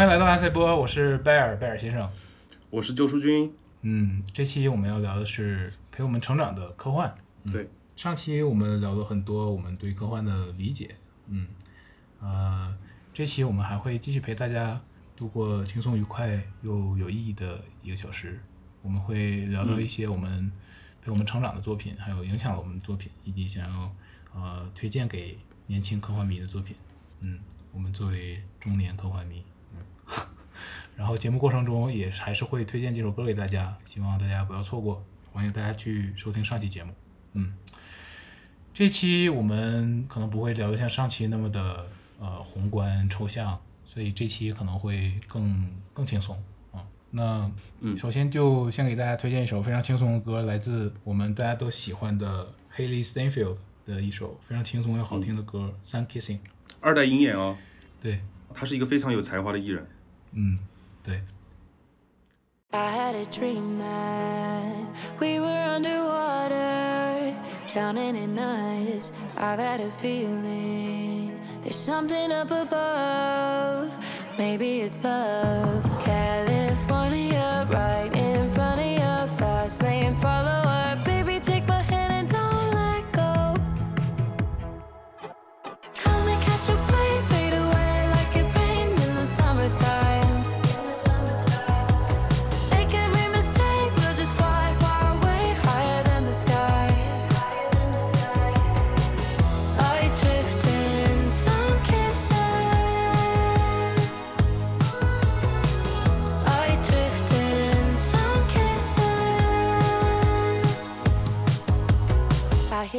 欢迎来到阿塞波，我是贝尔贝尔先生。我是救赎君。嗯，这期我们要聊的是陪我们成长的科幻。嗯对，上期我们聊了很多我们对科幻的理解，嗯，呃，这期我们还会继续陪大家度过轻松愉快又有意义的一个小时。我们会聊到一些我们陪我们成长的作品，还有影响了我们的作品，以及想要呃推荐给年轻科幻迷的作品。嗯，我们作为中年科幻迷，嗯，然后节目过程中也还是会推荐几首歌给大家，希望大家不要错过。欢迎大家去收听上期节目。嗯，这期我们可能不会聊得像上期那么的呃宏观抽象，所以这期可能会更更轻松啊。那嗯首先就先给大家推荐一首非常轻松的歌，来自我们大家都喜欢的 Haley Steinfeld 的一首非常轻松又好听的歌《Sun Kissing》。二代鹰眼哦，对，他是一个非常有才华的艺人。嗯，对，I had a dream that we were underwater, drowning in us. I've had a feeling there's something up above. Maybe it's love. California, right in front of your fast lane follower.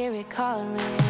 Hear it calling,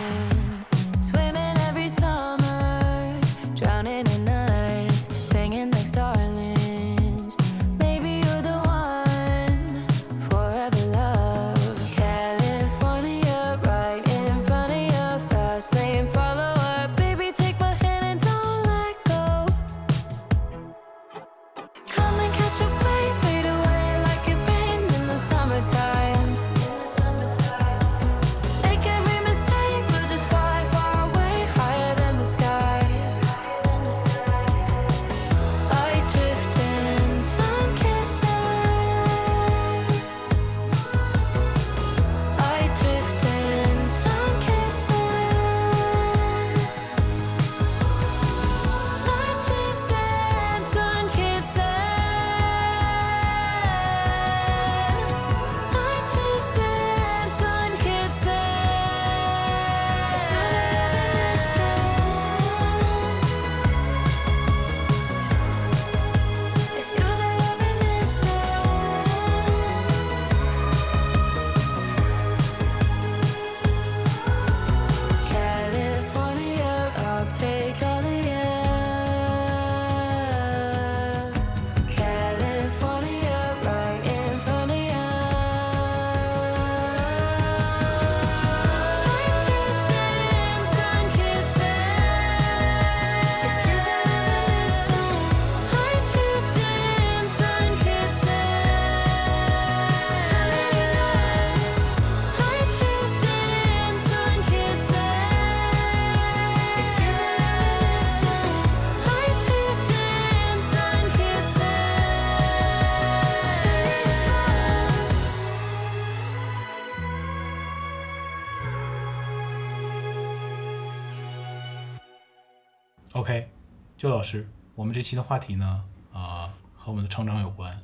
周老师，我们这期的话题呢，啊、和我们的成长有关。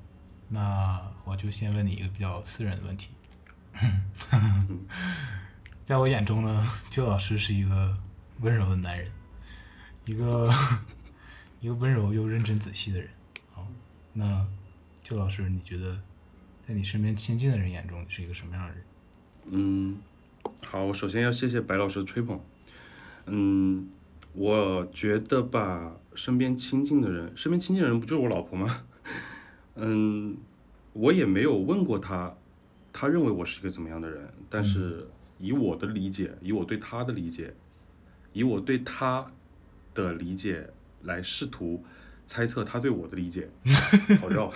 那我就先问你一个比较私人的问题。在我眼中呢，邱老师是一个温柔的男人，一个一个温柔又认真仔细的人。啊，那邱老师，你觉得在你身边亲近的人眼中，你是一个什么样的人？嗯，好，我首先要谢谢白老师的吹捧。嗯，我觉得吧，身边亲近的人，身边亲近的人不就是我老婆吗？嗯，我也没有问过她，她认为我是一个怎么样的人，但是以我的理解，以我对她的理解，以我对她的理解来试图猜测她对我的理解，好绕。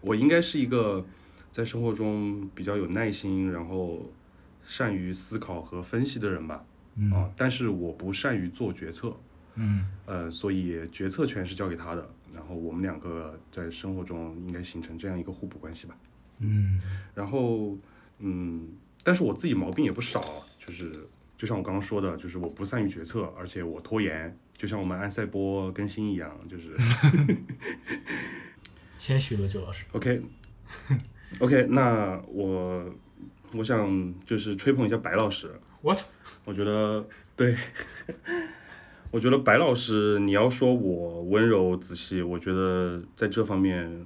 我应该是一个在生活中比较有耐心，然后善于思考和分析的人吧。啊，但是我不善于做决策，嗯呃，所以决策权是交给他的。然后我们两个在生活中应该形成这样一个互补关系吧。嗯然后，嗯，但是我自己毛病也不少，就是就像我刚刚说的，就是我不善于决策，而且我拖延，就像我们安赛波更新一样，就是 谦虚了，周老师。OK OK，那我我想就是吹捧一下白老师，What？我觉得对，我觉得白老师，你要说我温柔仔细，我觉得在这方面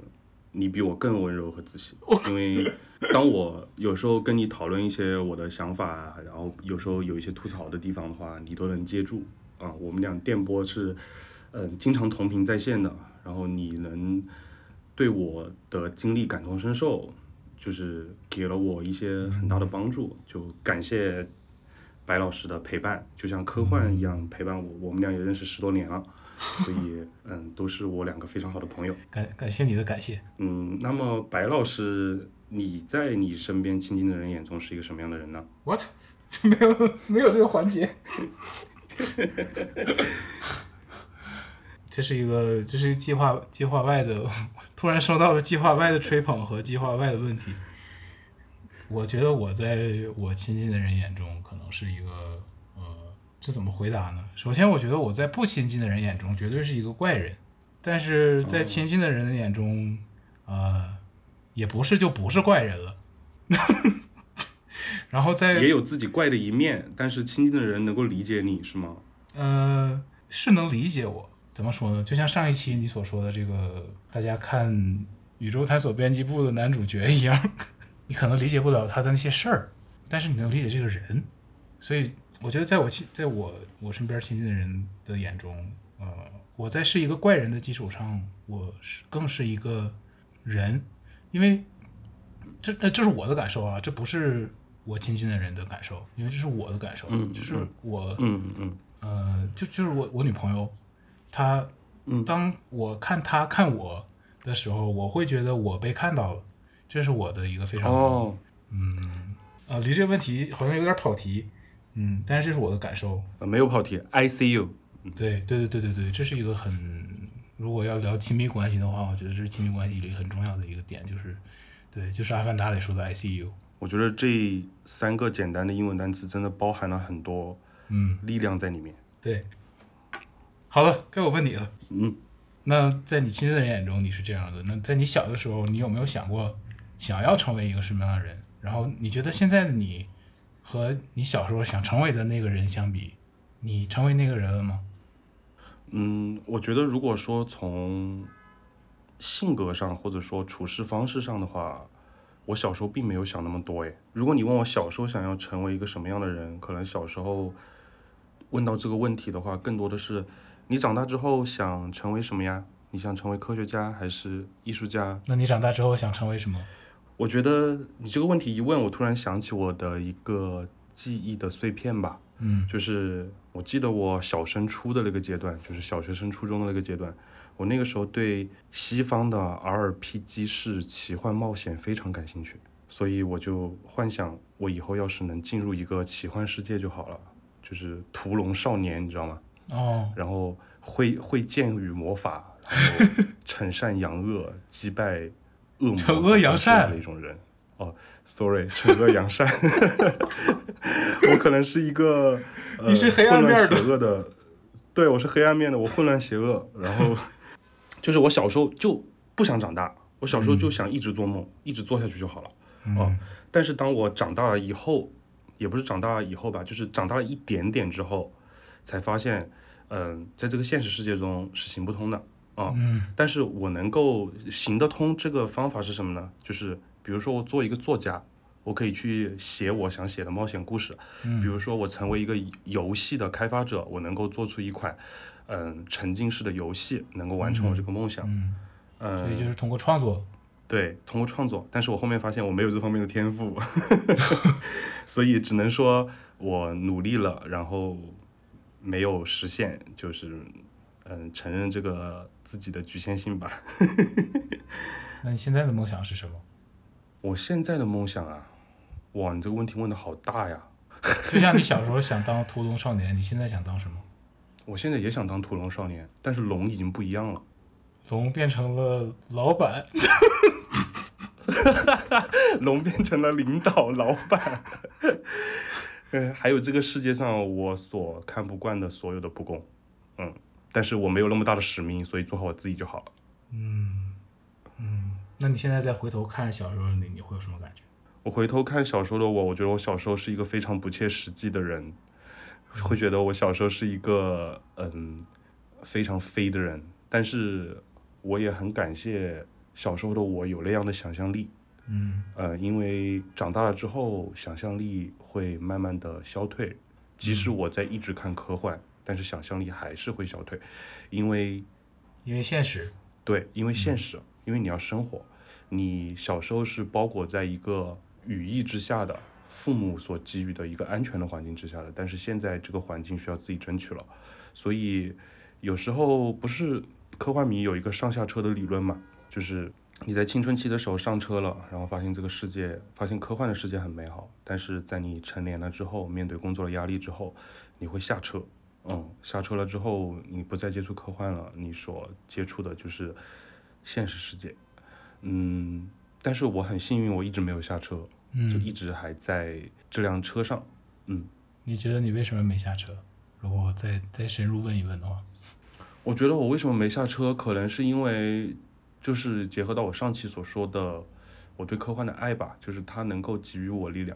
你比我更温柔和仔细。因为当我有时候跟你讨论一些我的想法，然后有时候有一些吐槽的地方的话，你都能接住啊。我们俩电波是嗯经常同频在线的，然后你能对我的经历感同身受，就是给了我一些很大的帮助，就感谢白老师的陪伴，就像科幻一样陪伴我。我们俩也认识十多年了，所以嗯，都是我两个非常好的朋友。感感谢你的感谢。嗯，那么白老师，你在你身边亲近的人眼中是一个什么样的人呢？What？没有没有这个环节。这是一个，这是一计划计划外的，突然收到了计划外的吹捧和计划外的问题。我觉得我在我亲近的人眼中，可能是一个，呃，这怎么回答呢？首先，我觉得我在不亲近的人眼中，绝对是一个怪人，但是在亲近的人的眼中，呃，也不是就不是怪人了。然后在也有自己怪的一面，但是亲近的人能够理解你是吗？呃，是能理解我。怎么说呢？就像上一期你所说的这个，大家看《宇宙探索编辑部》的男主角一样，你可能理解不了他的那些事儿，但是你能理解这个人。所以我觉得，在我亲，在我我身边亲近的人的眼中，呃，我在是一个怪人的基础上，我是更是一个人，因为这呃这是我的感受啊，这不是我亲近的人的感受，因为这是我的感受，嗯就是我嗯嗯。呃，就就是我我女朋友，她，嗯。当我看她看我的时候，我会觉得我被看到了，这是我的一个非嗯，常，哦，嗯呃，离这个问题好像有点跑题，嗯，但是这是我的感受，呃没有跑题，I see you。对对对对对对，这是一个很，如果要聊亲密关系的话，我觉得这是亲密关系里很重要的一个点，就是，对，就是《阿凡达》里说的 I see you 我觉得这三个简单的英文单词真的包含了很多嗯，力量在里面。对，好了，该我问你了。嗯，那在你亲人眼中，你是这样的。那在你小的时候，你有没有想过想要成为一个什么样的人？然后你觉得现在的你和你小时候想成为的那个人相比，你成为那个人了吗？嗯，我觉得如果说从性格上或者说处事方式上的话，我小时候并没有想那么多诶。如果你问我小时候想要成为一个什么样的人，可能小时候问到这个问题的话，更多的是你长大之后想成为什么呀？你想成为科学家还是艺术家？那你长大之后想成为什么？我觉得你这个问题一问，我突然想起我的一个记忆的碎片吧。嗯就是我记得我小升初的那个阶段，就是小学升初中的那个阶段，我那个时候对西方的 RPG 式奇幻冒险非常感兴趣，所以我就幻想我以后要是能进入一个奇幻世界就好了，就是屠龙少年，你知道吗？哦，然后会会剑与魔法，然后 惩善扬恶，击败惩恶扬善的一种人。哦，sorry，惩恶扬善，我可能是一个、呃、你是黑暗面的。混乱邪恶的，对我是黑暗面的，我混乱邪恶，然后 就是我小时候就不想长大，我小时候就想一直做梦，一直做下去就好了。哦嗯，但是当我长大了以后，也不是长大了以后吧，就是长大了一点点之后，才发现，嗯、在这个现实世界中是行不通的啊。嗯但是我能够行得通，这个方法是什么呢？就是比如说我做一个作家，我可以去写我想写的冒险故事。嗯比如说我成为一个游戏的开发者，我能够做出一款嗯沉浸式的游戏，能够完成我这个梦想。嗯，嗯，所以就是通过创作，对，通过创作，但是我后面发现我没有这方面的天赋 所以只能说我努力了，然后没有实现，就是嗯，承认这个自己的局限性吧。那你现在的梦想是什么？我现在的梦想啊，哇，你这个问题问的好大呀！就像你小时候想当屠龙少年，你现在想当什么？我现在也想当屠龙少年，但是龙已经不一样了。龙变成了老板，龙变成了领导老板。嗯，还有这个世界上我所看不惯的所有的不公，嗯，但是我没有那么大的使命，所以做好我自己就好了。嗯嗯那你现在再回头看小时候的你，你会有什么感觉？我回头看小时候的我，我觉得我小时候是一个非常不切实际的人，会觉得我小时候是一个嗯非常飞的人，但是我也很感谢小时候的我有那样的想象力，嗯呃，因为长大了之后想象力会慢慢的消退，即使我在一直看科幻，但是想象力还是会消退，因为因为现实，对，因为现实，因为你要生活，你小时候是包裹在一个羽翼之下的，父母所给予的一个安全的环境之下的，但是现在这个环境需要自己争取了，所以有时候不是科幻迷有一个上下车的理论嘛，就是你在青春期的时候上车了，然后发现这个世界，发现科幻的世界很美好，但是在你成年了之后，面对工作的压力之后，你会下车。嗯，下车了之后，你不再接触科幻了，你所接触的就是现实世界。嗯，但是我很幸运，我一直没有下车，就嗯，一直还在这辆车上。嗯，你觉得你为什么没下车？如果我再再深入问一问的话，我觉得我为什么没下车，可能是因为就是结合到我上期所说的我对科幻的爱吧，就是它能够给予我力量。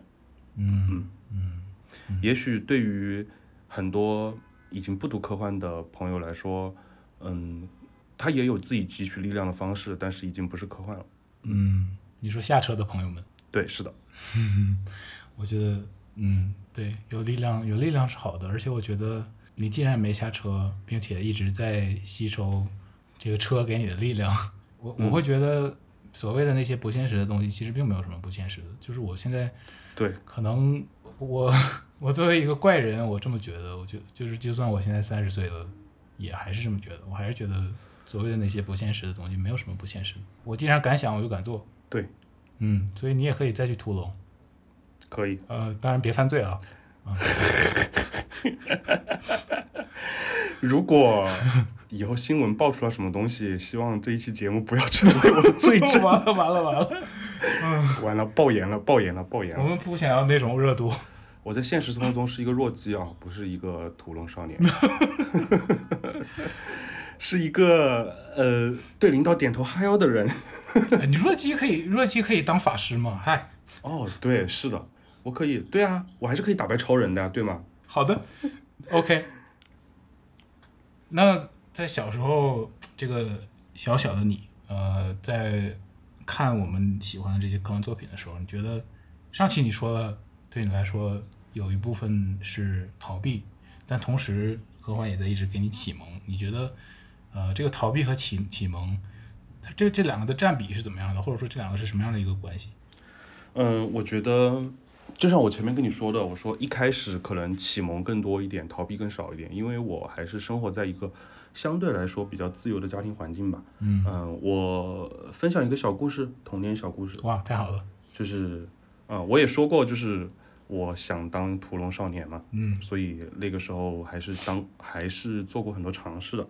嗯嗯也许对于很多已经不读科幻的朋友来说，嗯，他也有自己汲取力量的方式，但是已经不是科幻了。嗯，你说下车的朋友们，对，是的，我觉得，嗯，对，有力量，有力量是好的，而且我觉得你既然没下车，并且一直在吸收这个车给你的力量，我我会觉得所谓的那些不现实的东西，其实并没有什么不现实的，就是我现在对，可能我我作为一个怪人，我这么觉得，我就就是就算我现在三十岁了，也还是这么觉得，我还是觉得所谓的那些不现实的东西没有什么不现实，我既然敢想，我就敢做，对，嗯，所以你也可以再去屠龙，可以。呃，当然别犯罪啊。如果以后新闻爆出了什么东西，希望这一期节目不要成为我的罪证。完了完了完了，嗯完了，爆言了，爆言了，爆言了！我们不想要那种热度。我在现实生活中是一个弱鸡啊，不是一个屠龙少年，是一个呃对领导点头哈腰的人。哎你弱鸡可以弱鸡可以当法师吗？嗨，哦，对，是的，我可以，对啊，我还是可以打败超人的，对吗？好的，OK。那在小时候，这个小小的你，呃，在看我们喜欢的这些科幻作品的时候，你觉得上期你说了，对你来说有一部分是逃避，但同时何欢也在一直给你启蒙。你觉得，呃，这个逃避和启启蒙，它这这两个的占比是怎么样的？或者说这两个是什么样的一个关系？嗯，我觉得就像我前面跟你说的，我说一开始可能启蒙更多一点，逃避更少一点，因为我还是生活在一个相对来说比较自由的家庭环境吧。嗯，嗯，我分享一个小故事，童年小故事，哇，太好了，就是啊、我也说过，就是我想当屠龙少年嘛，嗯。所以那个时候还是当还是做过很多尝试的，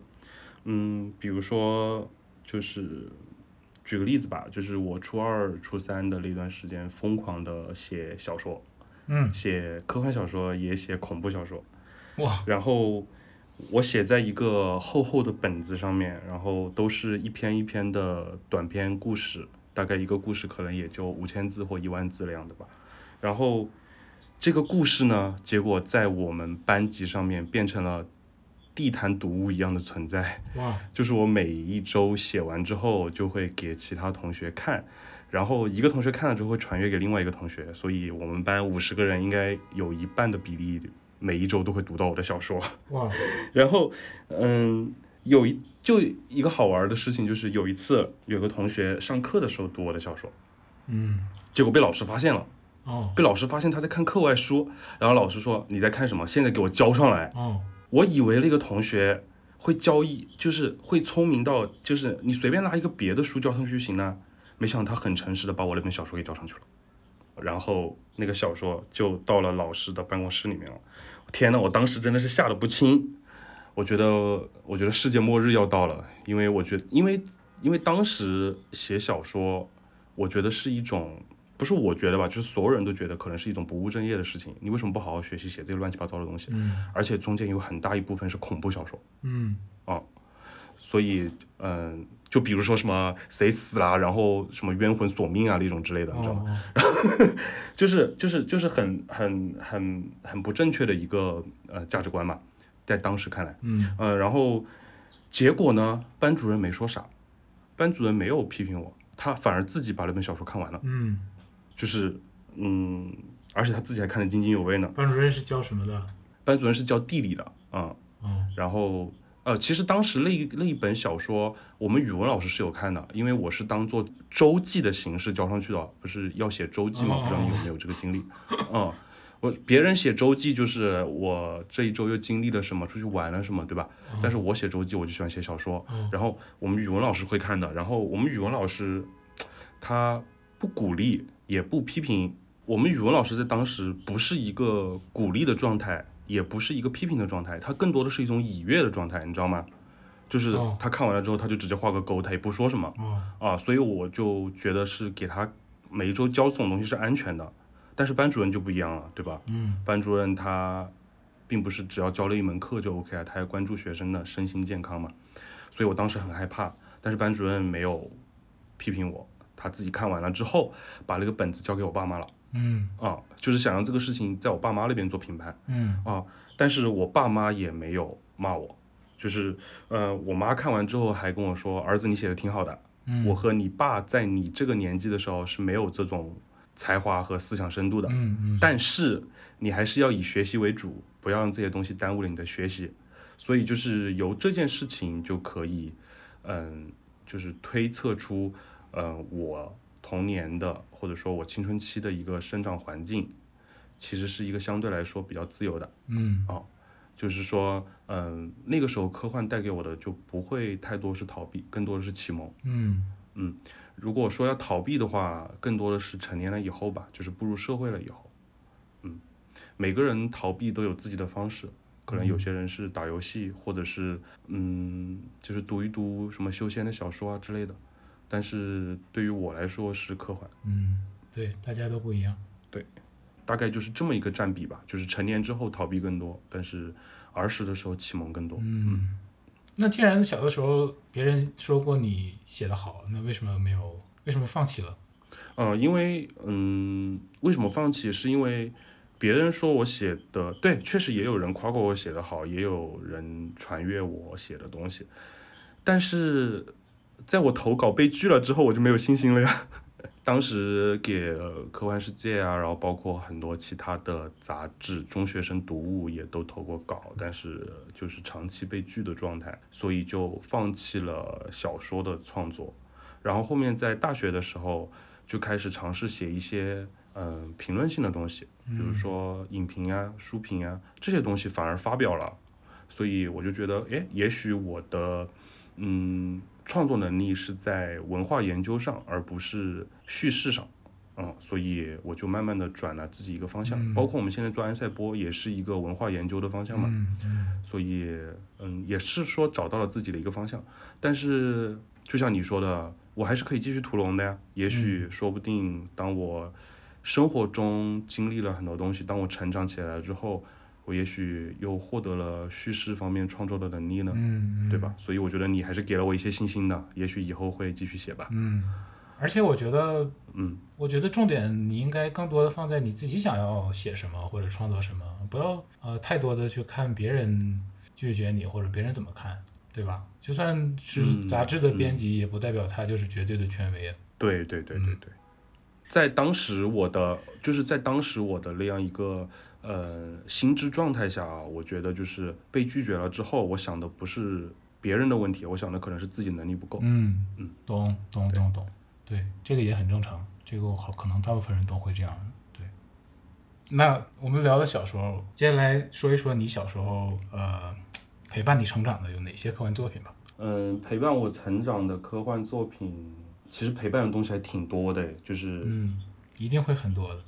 嗯，比如说就是举个例子吧，就是我初二、初三的那段时间，疯狂的写小说，嗯，写科幻小说，也写恐怖小说，哇，然后我写在一个厚厚的本子上面，然后都是一篇一篇的短篇故事，大概一个故事可能也就五千字或一万字那样的吧。然后这个故事呢，结果在我们班级上面变成了地毯读物一样的存在。哇，就是我每一周写完之后，就会给其他同学看，然后一个同学看了之后会传阅给另外一个同学，所以我们班五十个人应该有一半的比例，每一周都会读到我的小说。哇，然后，嗯，有一就一个好玩的事情，就是有一次有个同学上课的时候读我的小说，嗯，结果被老师发现了，哦，被老师发现他在看课外书，然后老师说你在看什么？现在给我交上来。哦，我以为那个同学会交易，就是会聪明到，就是你随便拿一个别的书交上去就行了。没想到他很诚实的把我那本小说给交上去了，然后那个小说就到了老师的办公室里面了。天呐，我当时真的是吓得不轻。我觉得我觉得世界末日要到了，因为我觉得因为因为当时写小说，我觉得是一种。不是我觉得吧，就是所有人都觉得可能是一种不务正业的事情。你为什么不好好学习写这些乱七八糟的东西？嗯而且中间有很大一部分是恐怖小说。嗯所以，嗯，就比如说什么谁死啦，然后什么冤魂索命啊那种之类的，你知道吗？哦 就是就是就是很很很很不正确的一个呃价值观嘛，在当时看来，嗯呃，然后结果呢，班主任没说啥，班主任没有批评我，他反而自己把那本小说看完了，嗯，就是嗯，而且他自己还看得津津有味呢。班主任是教什么的？班主任是教地理的，啊、哦然后呃，其实当时那一那一本小说，我们语文老师是有看的，因为我是当做周记的形式交上去的，不是要写周记吗？哦不知道你有没有这个经历？嗯，我别人写周记就是我这一周又经历了什么，出去玩了什么，对吧？但是我写周记，我就喜欢写小说。哦然后我们语文老师会看的，然后我们语文老师他不鼓励也不批评，我们语文老师在当时不是一个鼓励的状态，也不是一个批评的状态，他更多的是一种以悦的状态，你知道吗？就是哦他看完了之后，他就直接画个勾，他也不说什么哦啊，所以我就觉得是给他每一周教这种东西是安全的，但是班主任就不一样了，对吧？嗯班主任他并不是只要教了一门课就 OK 啊，他还关注学生的身心健康嘛，所以我当时很害怕，但是班主任没有批评我，他自己看完了之后，把那个本子交给我爸妈了。嗯。啊，就是想让这个事情在我爸妈那边做评判嗯。啊，但是我爸妈也没有骂我，就是呃，我妈看完之后还跟我说，儿子你写的挺好的，嗯，我和你爸在你这个年纪的时候是没有这种才华和思想深度的，嗯嗯。但是你还是要以学习为主，不要让这些东西耽误了你的学习。所以就是由这件事情就可以，嗯，就是推测出，呃，我童年的或者说我青春期的一个生长环境，其实是一个相对来说比较自由的。嗯就是说，嗯，那个时候科幻带给我的就不会太多是逃避，更多的是启蒙。嗯如果说要逃避的话，更多的是成年了以后吧，就是步入社会了以后，嗯，每个人逃避都有自己的方式，可能有些人是打游戏，或者是嗯，就是读一读什么修仙的小说啊之类的，但是对于我来说是科幻，嗯，对，大家都不一样。对大概就是这么一个占比吧，就是成年之后逃避更多，但是儿时的时候启蒙更多。嗯，那既然小的时候别人说过你写的好，那为什么没有？为什么放弃了？嗯，因为嗯，为什么放弃？是因为别人说我写的对，确实也有人夸过我写的好，也有人传阅我写的东西，但是在我投稿被拒了之后，我就没有信心了呀。当时给呃科幻世界啊，然后包括很多其他的杂志、中学生读物也都投过稿，但是就是长期被拒的状态，所以就放弃了小说的创作。然后后面在大学的时候就开始尝试写一些嗯、呃评论性的东西，比如说影评啊、书评啊这些东西反而发表了，所以我就觉得，哎，也许我的嗯创作能力是在文化研究上，而不是叙事上。嗯，所以我就慢慢的转了自己一个方向，嗯包括我们现在做安塞波也是一个文化研究的方向嘛。嗯嗯所以嗯，也是说找到了自己的一个方向。但是就像你说的，我还是可以继续屠龙的呀。也许说不定，当我生活中经历了很多东西，当我成长起来了之后，我也许又获得了叙事方面创作的能力呢，嗯，对吧？所以我觉得你还是给了我一些信心的。也许以后会继续写吧。嗯，而且我觉得，嗯，我觉得重点你应该更多的放在你自己想要写什么或者创作什么，不要呃太多的去看别人拒绝你或者别人怎么看，对吧？就算是嗯杂志的编辑，也不代表他就是绝对的权威。对对对对嗯对，在当时我的就是在当时我的那样一个呃心智状态下啊，我觉得就是被拒绝了之后，我想的不是别人的问题，我想的可能是自己能力不够。嗯嗯，懂懂懂懂，对，这个也很正常，这个我好可能大部分人都会这样。对，那我们聊了小时候，接下来说一说你小时候呃陪伴你成长的有哪些科幻作品吧。嗯，陪伴我成长的科幻作品，其实陪伴的东西还挺多的，就是、嗯，一定会很多的。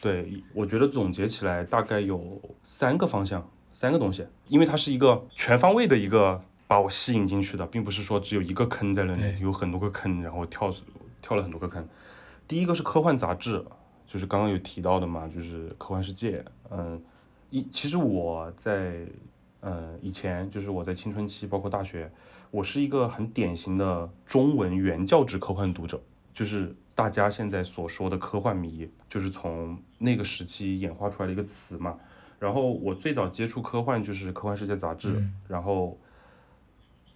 对，我觉得总结起来大概有三个方向，三个东西，因为它是一个全方位的一个把我吸引进去的，并不是说只有一个坑在那里，有很多个坑，然后跳跳了很多个坑。第一个是科幻杂志，就是刚刚有提到的嘛，就是科幻世界。嗯，一其实我在嗯以前就是我在青春期，包括大学，我是一个很典型的中文原教旨科幻读者，就是大家现在所说的科幻迷，就是从那个时期演化出来的一个词嘛。然后我最早接触科幻就是《科幻世界》杂志，嗯然后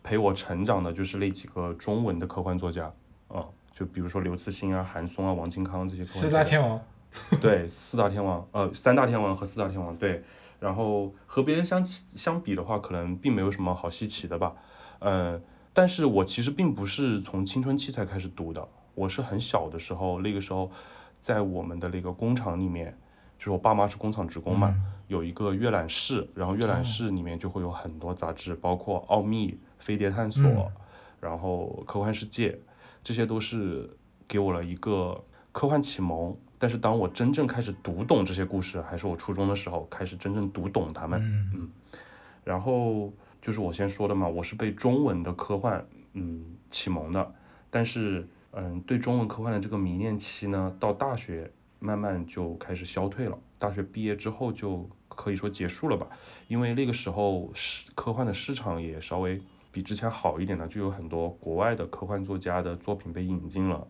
陪我成长的就是那几个中文的科幻作家啊、就比如说刘慈欣啊、韩松啊、王靖康这些科幻四。大天王，对，四大天王，呃，三大天王和四大天王，对。然后和别人相起相比的话，可能并没有什么好稀奇的吧，呃，但是我其实并不是从青春期才开始读的，我是很小的时候，那个时候在我们的那个工厂里面，就是我爸妈是工厂职工嘛，嗯有一个阅览室，然后阅览哦室里面就会有很多杂志，包括《奥秘》《飞碟探索》嗯然后《科幻世界》，这些都是给我了一个科幻启蒙。但是当我真正开始读懂这些故事，还是我初中的时候开始真正读懂他们。嗯然后就是我先说的嘛，我是被中文的科幻嗯启蒙的，但是嗯对中文科幻的这个迷恋期呢，到大学慢慢就开始消退了。大学毕业之后就可以说结束了吧，因为那个时候市科幻的市场也稍微比之前好一点了，就有很多国外的科幻作家的作品被引进了。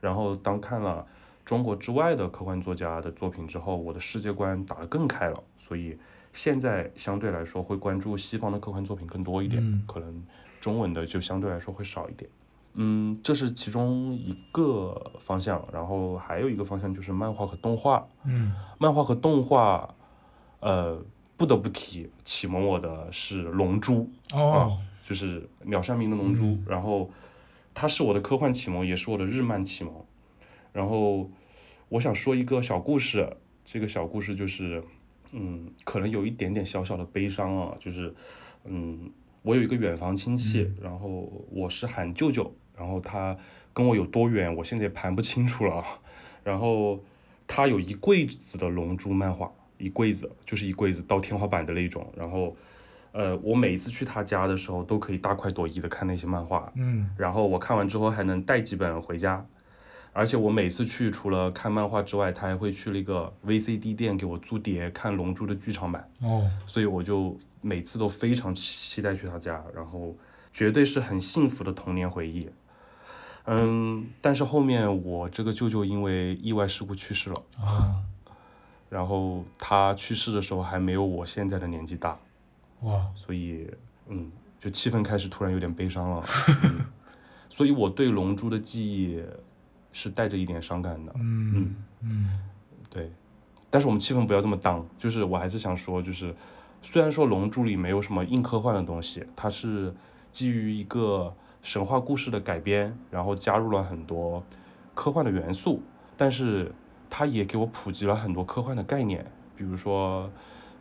然后当看了中国之外的科幻作家的作品之后，我的世界观打得更开了，所以现在相对来说会关注西方的科幻作品更多一点，嗯可能中文的就相对来说会少一点。嗯，这是其中一个方向，然后还有一个方向就是漫画和动画。嗯漫画和动画，呃，不得不提启蒙我的是《龙珠》，哦，就是鸟山明的《龙珠》嗯然后它是我的科幻启蒙，也是我的日漫启蒙。然后我想说一个小故事，这个小故事就是，嗯，可能有一点点小小的悲伤啊，就是，嗯，我有一个远房亲戚，然后我是喊舅舅，然后他跟我有多远，我现在也盘不清楚了啊。然后他有一柜子的龙珠漫画，一柜子就是一柜子到天花板的那种。然后，呃，我每一次去他家的时候，都可以大快朵颐的看那些漫画。嗯然后我看完之后还能带几本回家，而且我每次去除了看漫画之外，他还会去那个 VCD 店给我租碟看《龙珠》的剧场版，哦，所以我就每次都非常期待去他家，然后绝对是很幸福的童年回忆。嗯，但是后面我这个舅舅因为意外事故去世了，啊，然后他去世的时候还没有我现在的年纪大，哇，所以嗯，就气氛开始突然有点悲伤了。嗯、所以我对《龙珠》的记忆是带着一点伤感的。嗯嗯对，但是我们气氛不要这么当，就是我还是想说，就是虽然说《龙珠》里没有什么硬科幻的东西，它是基于一个神话故事的改编，然后加入了很多科幻的元素，但是它也给我普及了很多科幻的概念，比如说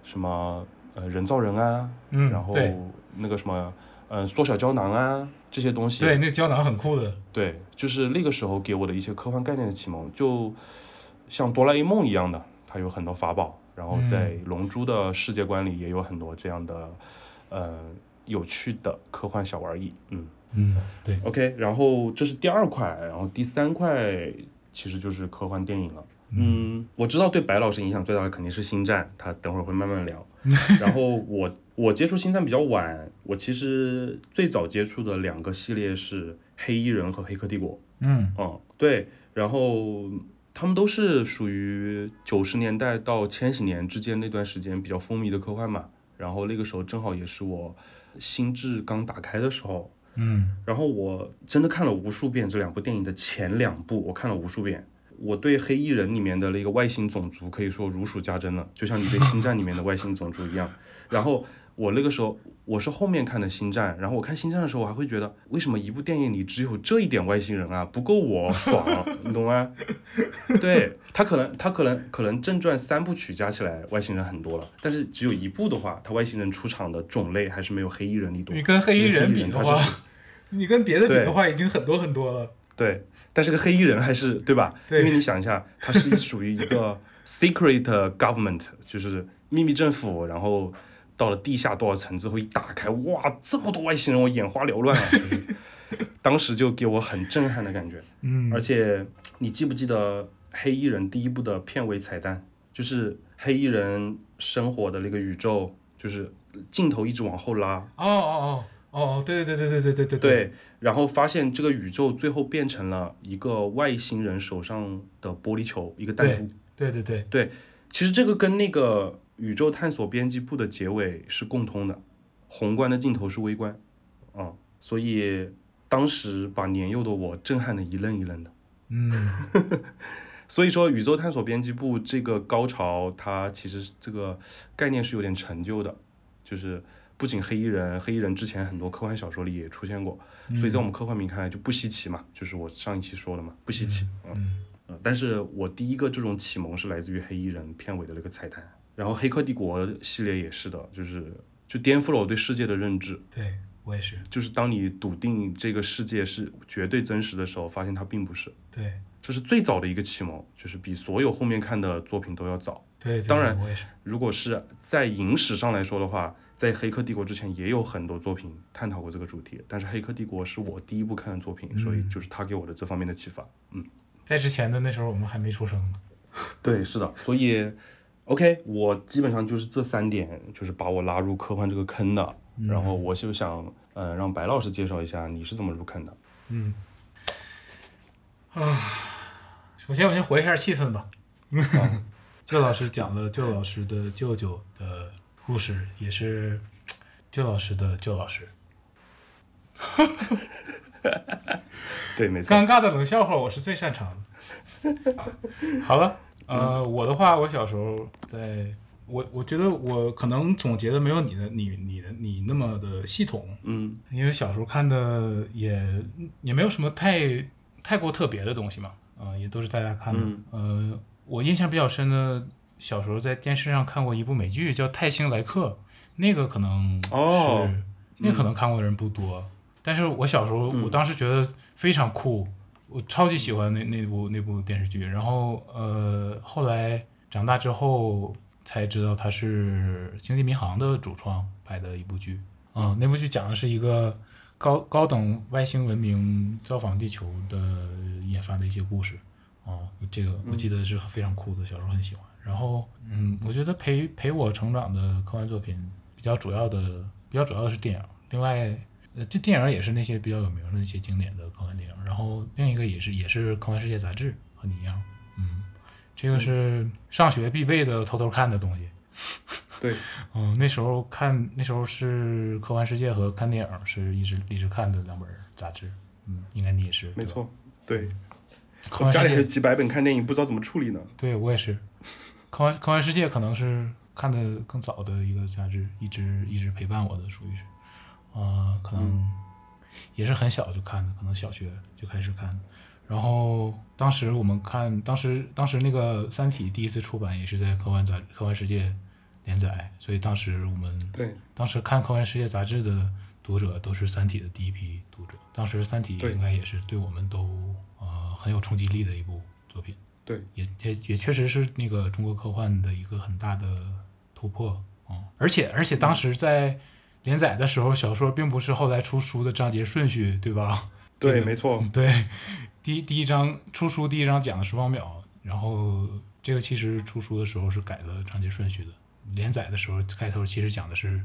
什么呃人造人啊，嗯，然后那个什么嗯缩小胶囊啊这些东西，对，那个胶囊很酷的，对，就是那个时候给我的一些科幻概念的启蒙，就像哆啦 A 梦一样的，它有很多法宝，然后在嗯龙珠的世界观里也有很多这样的呃有趣的科幻小玩意。嗯嗯，对，，OK，然后这是第二块，然后第三块其实就是科幻电影了。嗯，我知道对白老师影响最大的肯定是《星战》，他等会儿会慢慢聊。然后我我接触《星战》比较晚，我其实最早接触的两个系列是《黑衣人》和《黑客帝国》。嗯嗯，对，然后他们都是属于九十年代到千禧年之间那段时间比较风靡的科幻嘛。然后那个时候正好也是我心智刚打开的时候，嗯然后我真的看了无数遍这两部电影的前两部，我看了无数遍。我对黑衣人里面的那个外星种族可以说如数家珍了，就像你对星战里面的外星种族一样。然后我那个时候我是后面看的星战，然后我看星战的时候，我还会觉得为什么一部电影里只有这一点外星人啊，不够我爽，你懂吗？对他可能他可能可能正传三部曲加起来外星人很多了，但是只有一部的话，他外星人出场的种类还是没有黑衣人里多。你跟黑衣人比的话你跟别的比的话，已经很多很多了。对，但是个黑衣人还是对吧？对因为你想一下，他是属于一个 secret government，就是秘密政府，然后到了地下多少层之后一打开，哇，这么多外星人，我眼花缭乱啊！就是当时就给我很震撼的感觉。嗯而且你记不记得《黑衣人》第一部的片尾彩蛋？就是黑衣人生活的那个宇宙，就是镜头一直往后拉，哦哦哦哦哦，对对对对对对对对，然后发现这个宇宙最后变成了一个外星人手上的玻璃球，一个弹珠。对对对对，其实这个跟那个宇宙探索编辑部的结尾是共通的，宏观的镜头是微观，啊、所以当时把年幼的我震撼的一愣一愣的。嗯。所以说，宇宙探索编辑部这个高潮，它其实这个概念是有点陈旧的，就是不仅黑衣人，黑衣人之前很多科幻小说里也出现过，所以在我们科幻迷看来就不稀奇嘛，就是我上一期说的嘛，不稀奇，嗯。但是我第一个这种启蒙是来自于黑衣人片尾的那个彩蛋，然后黑客帝国系列也是的，就是就颠覆了我对世界的认知，对我也是，就是当你笃定这个世界是绝对真实的时候，发现它并不是，对这是最早的一个启蒙，就是比所有后面看的作品都要早。对，对当然我也是，如果是在影史上来说的话，在黑客帝国之前也有很多作品探讨过这个主题，但是黑客帝国是我第一部看的作品，所以嗯就是他给我的这方面的启发，嗯。在之前的那时候我们还没出生呢。对，是的，所以，OK，我基本上就是这三点，就是把我拉入科幻这个坑的。然后我就想，呃，让白老师介绍一下你是怎么入坑的。嗯，啊，首先我先活一下气氛吧。舅老师讲了舅老师的舅舅的故事，也是舅老师的舅老师。对，没错。尴尬的冷笑话我是最擅长的。好了，呃，我的话，我小时候在，我我觉得我可能总结的没有你的你你的你那么的系统，嗯。因为小时候看的也也没有什么太太过特别的东西嘛，啊、也都是大家看的。嗯。呃，我印象比较深的，小时候在电视上看过一部美剧叫《泰星来客》，那个可能是、哦那个可能看过的人不多，但是我小时候、嗯。我当时觉得非常酷，我超级喜欢那那部那部电视剧。然后呃，后来长大之后才知道它是《星际迷航》的主创拍的一部剧。啊、那部剧讲的是一个高高等外星文明造访地球的引发的一些故事。哦，这个我记得是非常酷的，小时候很喜欢。然后，嗯，我觉得陪陪我成长的科幻作品比较主要的，比较主要的是电影。另外，呃，这电影也是那些比较有名的那些经典的科幻电影。然后另一个也是也是科幻世界杂志，和你一样，嗯，这个是上学必备的偷偷看的东西。对，嗯，那时候看那时候是科幻世界和看电影是一直一直看的两本杂志。嗯，应该你也是。没错。对，科幻世界我家里还有几百本看电影，不知道怎么处理呢。对我也是，科幻科幻世界可能是看的更早的一个杂志，一直一直陪伴我的，属于是，呃，可能也是很小就看的，可能小学就开始看。然后当时我们看，当时当时那个《三体》第一次出版也是在科幻杂科幻世界连载，所以当时我们对，当时看《科幻世界》杂志的读者都是《三体》的第一批读者，当时《三体》应该也是对我们都呃很有冲击力的一部作品。对，也也也确实是那个中国科幻的一个很大的突破啊、嗯而且而且当时在连载的时候，小说并不是后来出书的章节顺序，对吧？对，这个没错。对，第一第一章出书第一章讲的是汪淼，然后这个其实出书的时候是改了章节顺序的。连载的时候开头其实讲的是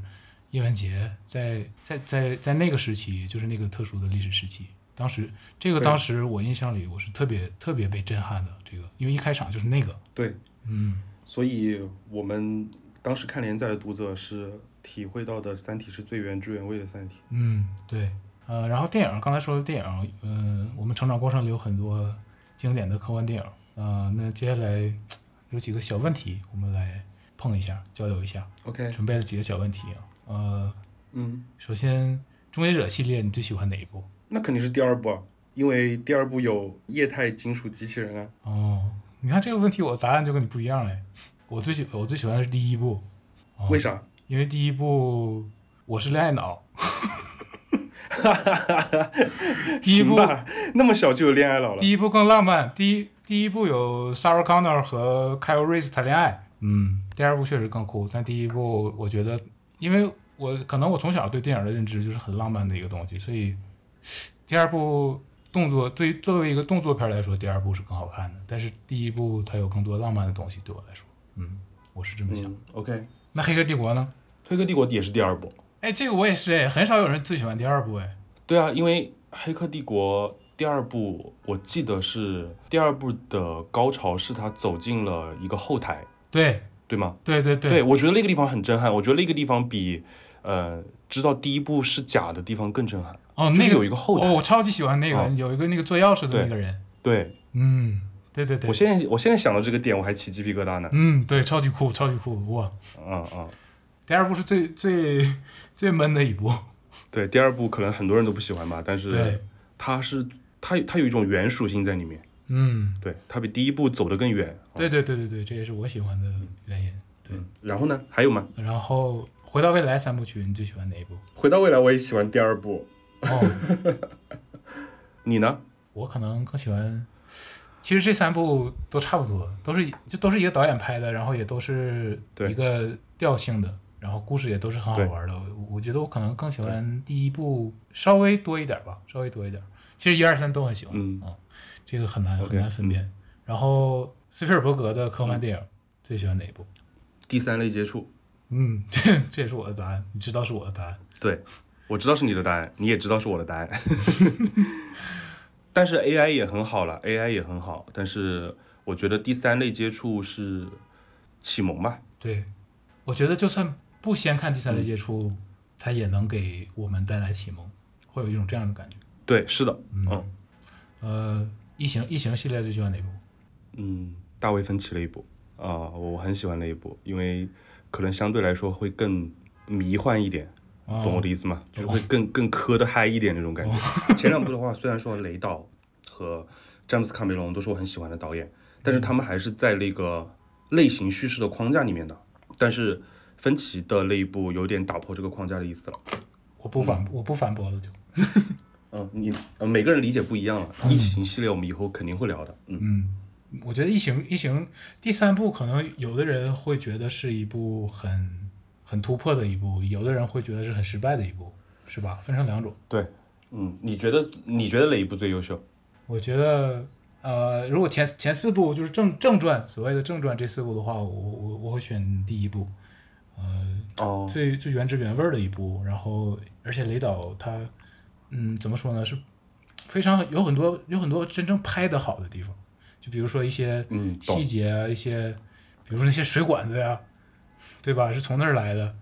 叶文洁在在在在那个时期，就是那个特殊的历史时期。当时这个当时我印象里我是特别特别被震撼的，这个因为一开场就是那个，对，嗯所以我们当时看连载的读者是体会到的《三体》是最原汁原味的《三体》。嗯对，呃，然后电影刚才说的电影，嗯、我们成长过程里有很多经典的科幻电影，呃，那接下来有几个小问题，我们来碰一下，交流一下。OK，准备了几个小问题啊，呃，嗯，首先《终结者》系列你最喜欢哪一部？那肯定是第二部啊，因为第二部有液态金属机器人啊。哦，你看这个问题，我答案就跟你不一样哎。我最喜我最喜欢的是第一部，哦为啥？因为第一部我是恋爱脑，第一部那么小就有恋爱脑了。第一部更浪漫。第一第一部有 Sarah Connor 和 Kyle Reese 谈恋爱，嗯，第二部确实更酷，但第一部我觉得因为我可能我从小对电影的认知就是很浪漫的一个东西，所以第二部动作对作为一个动作片来说，第二部是更好看的。但是第一部它有更多浪漫的东西，对我来说，嗯，我是这么想。嗯，OK，那《黑客帝国》呢？《黑客帝国》也是第二部。哎，这个我也是哎，很少有人最喜欢第二部哎。对啊，因为《黑客帝国》第二部，我记得是第二部的高潮是他走进了一个后台，对对吗？对对对，我觉得那个地方很震撼，我觉得那个地方比呃知道第一部是假的地方更震撼。哦，那个有一个后台哦，我超级喜欢那个，哦有一个那个做钥匙的那个人。对嗯，对对对我，现在我现在想到这个点，我还起鸡皮疙瘩呢。嗯，对，超级酷，超级酷哇！嗯嗯，第二部是最最最闷的一部，对，第二部可能很多人都不喜欢吧，但对是它是它它有一种原属性在里面，嗯，对，它比第一部走得更远。对对对对对，这也是我喜欢的原因。对，嗯，然后呢？还有吗？然后《回到未来》三部曲，你最喜欢哪一部？回到未来我也喜欢第二部，哦，你呢？我可能更喜欢。其实这三部都差不多，都是就都是一个导演拍的，然后也都是一个调性的，然后故事也都是很好玩的。我我觉得我可能更喜欢第一部稍微多一点吧，稍微多一点。其实一二三都很喜欢，嗯啊，这个很难很难分辨。然后斯皮尔伯格的科幻电影、最喜欢哪一部？第三类接触，嗯，这这也是我的答案，你知道是我的答案。对，我知道是你的答案，你也知道是我的答案。但是 AI 也很好了，AI 也很好，但是我觉得第三类接触是启蒙吧。对，我觉得就算不先看第三类接触，它也能给我们带来启蒙，会有一种这样的感觉。对，是的，嗯嗯呃，异形异形系列最喜欢哪部？嗯，大卫芬奇那一部啊、我很喜欢那一部，因为可能相对来说会更迷幻一点，哦懂我的意思吗？就是会更更磕的嗨一点那种感觉。前两部的话，虽然说雷导和詹姆斯卡梅隆都是我很喜欢的导演，但是他们还是在那个类型叙事的框架里面的。但是芬奇的那一部有点打破这个框架的意思了。我不反，我不反驳了就。嗯，你呃每个人理解不一样了。异形系列我们以后肯定会聊的。嗯，嗯，我觉得异形异形第三部可能有的人会觉得是一部很很突破的一部，有的人会觉得是很失败的一部，是吧？分成两种。对，嗯，你觉得你觉得哪一部最优秀？我觉得，呃，如果前前四部就是正正传，所谓的正传这四部的话，我我我会选第一部，呃，哦，最最原汁原味儿的一部。然后，而且雷导他，嗯，怎么说呢？是非常有很多有很多真正拍的好的地方，就比如说一些嗯细节啊，一些，比如说那些水管子呀，对吧？是从那儿来的。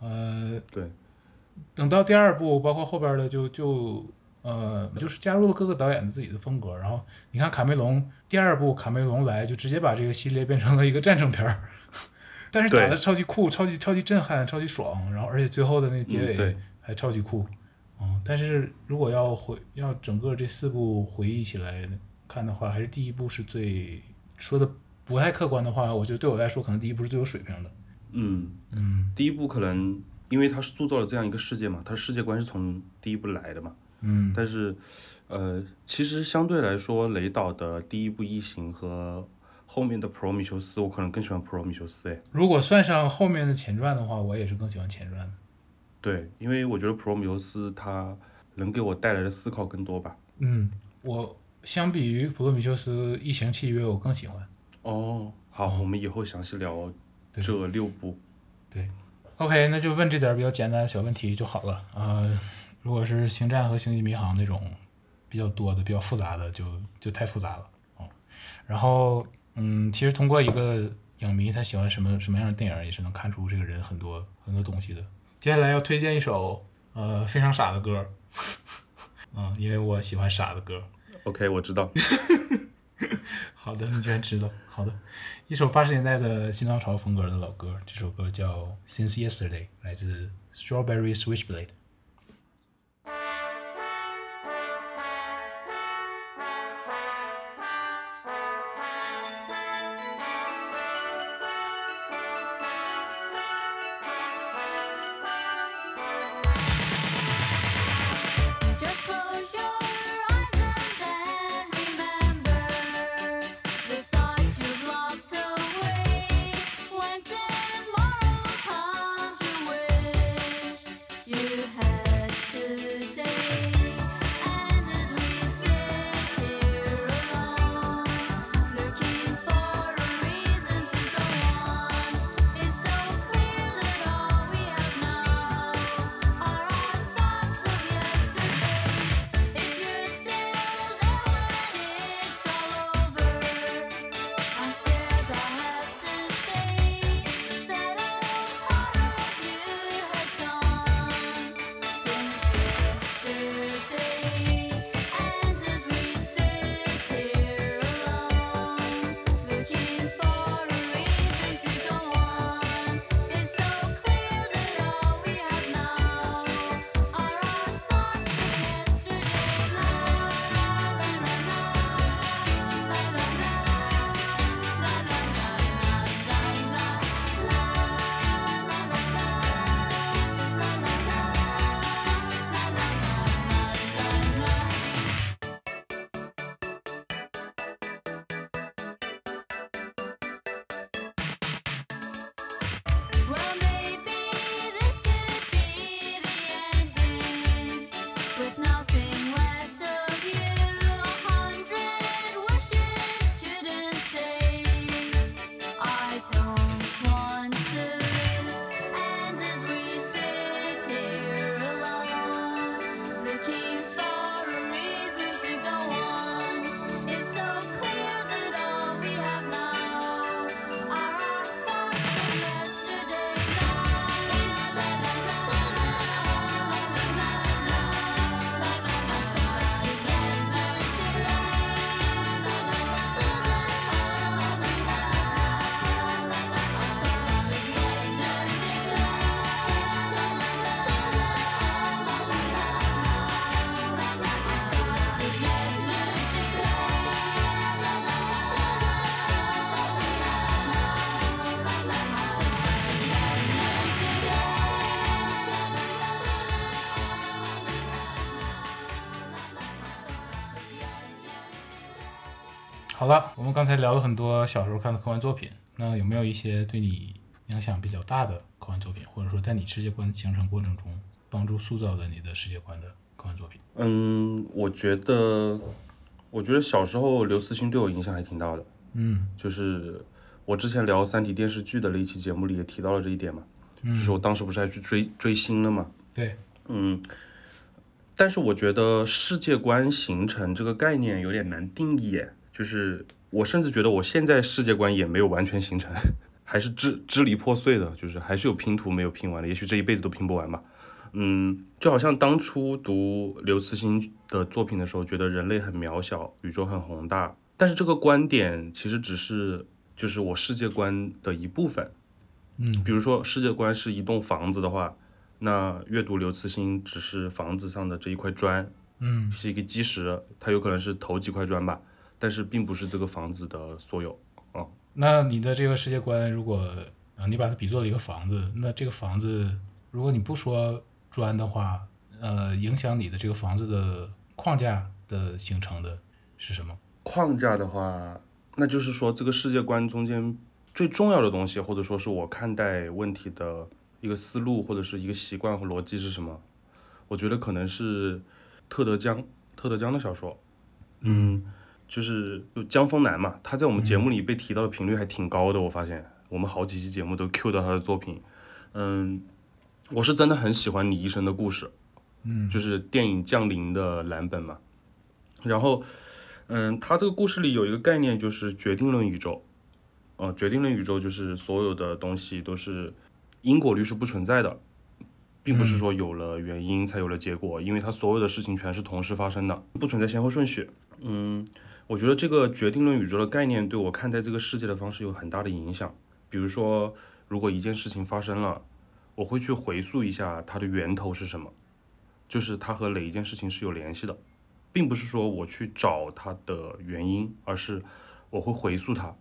呃，对，等到第二部，包括后边的就就呃，就是加入了各个导演的自己的风格。然后你看卡梅隆第二部，卡梅隆来就直接把这个系列变成了一个战争片儿，但是打的超级酷、超级超级震撼、超级爽，然后而且最后的那个结尾还超级酷。嗯，但是如果要回要整个这四部回忆起来看的话，还是第一部是最说的不太客观的话，我觉得对我来说可能第一部是最有水平的。嗯，嗯第一部可能因为它塑造了这样一个世界嘛，它的世界观是从第一部来的嘛。嗯但是，呃，其实相对来说，雷导的第一部《异形》和后面的《普罗米修斯》，我可能更喜欢《普罗米修斯》哎。如果算上后面的前传的话，我也是更喜欢前传的。对，因为我觉得《普罗米修斯》它能给我带来的思考更多吧。嗯，我相比于《普罗米修斯：异形契约》，我更喜欢。哦，好，我们以后详细聊对这六部。对，OK，那就问这点儿比较简单的小问题就好了啊、如果是星战和星际迷航那种比较多的、比较复杂的，就就太复杂了。哦，然后嗯，其实通过一个影迷他喜欢什么什么样的电影，也是能看出这个人很多很多东西的。接下来要推荐一首呃非常傻的歌，嗯，因为我喜欢傻的歌。OK，我知道。好的，你居然知道。好的，一首八十年代的新浪潮风格的老歌，这首歌叫《Since Yesterday》，来自 Strawberry Switchblade。了，我们刚才聊了很多小时候看的科幻作品，那有没有一些对你影响比较大的科幻作品，或者说在你世界观形成过程中帮助塑造了你的世界观的科幻作品？嗯，我觉得，我觉得小时候刘慈欣对我影响还挺大的。嗯就是我之前聊《三体》电视剧的那一期节目里也提到了这一点嘛，就是我当时不是还去追追星了嘛，对，嗯，但是我觉得世界观形成这个概念有点难定义，就是我甚至觉得我现在世界观也没有完全形成，还是支支离破碎的，就是还是有拼图没有拼完的，也许这一辈子都拼不完吧。嗯，就好像当初读刘慈欣的作品的时候，觉得人类很渺小，宇宙很宏大，但是这个观点其实只是就是我世界观的一部分。嗯比如说世界观是一栋房子的话，那阅读刘慈欣只是房子上的这一块砖，嗯是一个基石，它有可能是头几块砖吧，但是并不是这个房子的所有啊。那你的这个世界观，如果啊你把它比作了一个房子，那这个房子，如果你不说砖的话，呃，影响你的这个房子的框架的形成的是什么？框架的话，那就是说这个世界观中间最重要的东西，或者说是我看待问题的一个思路，或者是一个习惯和逻辑是什么？我觉得可能是特德·江，特德·江的小说，嗯，就是就江峰南嘛，他在我们节目里被提到的频率还挺高的，我发现我们好几期节目都 Q 到他的作品，嗯，我是真的很喜欢李医生的故事，嗯就是电影《降临》的蓝本嘛。然后，嗯，他这个故事里有一个概念，就是决定论宇宙。呃，决定论宇宙就是所有的东西都是因果律是不存在的，并不是说有了原因才有了结果，因为它所有的事情全是同时发生的，不存在先后顺序。嗯，我觉得这个决定论宇宙的概念对我看待这个世界的方式有很大的影响。比如说，如果一件事情发生了，我会去回溯一下它的源头是什么，就是它和哪一件事情是有联系的，并不是说我去找它的原因，而是我会回溯它，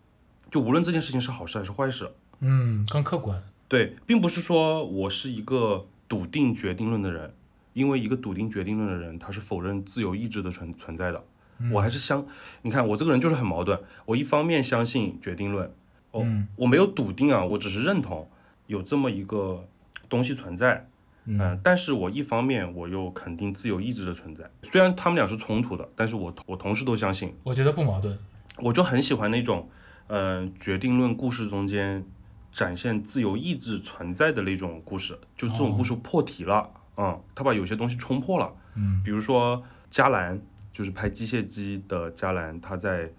就无论这件事情是好事还是坏事，嗯，更客观。对，并不是说我是一个笃定决定论的人，因为一个笃定决定论的人，他是否认自由意志的存存在的。我还是相，你看我这个人就是很矛盾，我一方面相信决定论，哦，嗯。我没有笃定啊，我只是认同有这么一个东西存在，嗯、但是我一方面我又肯定自由意志的存在，虽然他们俩是冲突的，但是我我同时都相信，我觉得不矛盾。我就很喜欢那种，嗯、决定论故事中间展现自由意志存在的那种故事，就这种故事破题了，嗯，他把有些东西冲破了，嗯。比如说加兰，就是拍机械姬的加兰，他在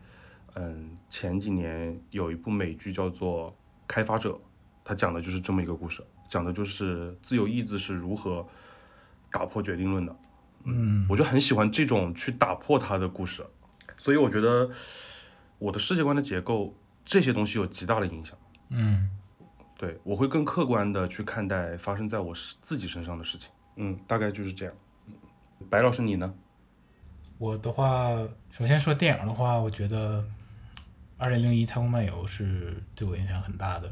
嗯前几年有一部美剧叫做《开发者》，他讲的就是这么一个故事，讲的就是自由意志是如何打破决定论的。嗯我就很喜欢这种去打破它的故事，所以我觉得我的世界观的结构这些东西有极大的影响。嗯对我会更客观的去看待发生在我自己身上的事情。嗯，大概就是这样。嗯白老师你呢？我的话，首先说电影的话，我觉得《二零零一太空漫游》是对我影响很大的。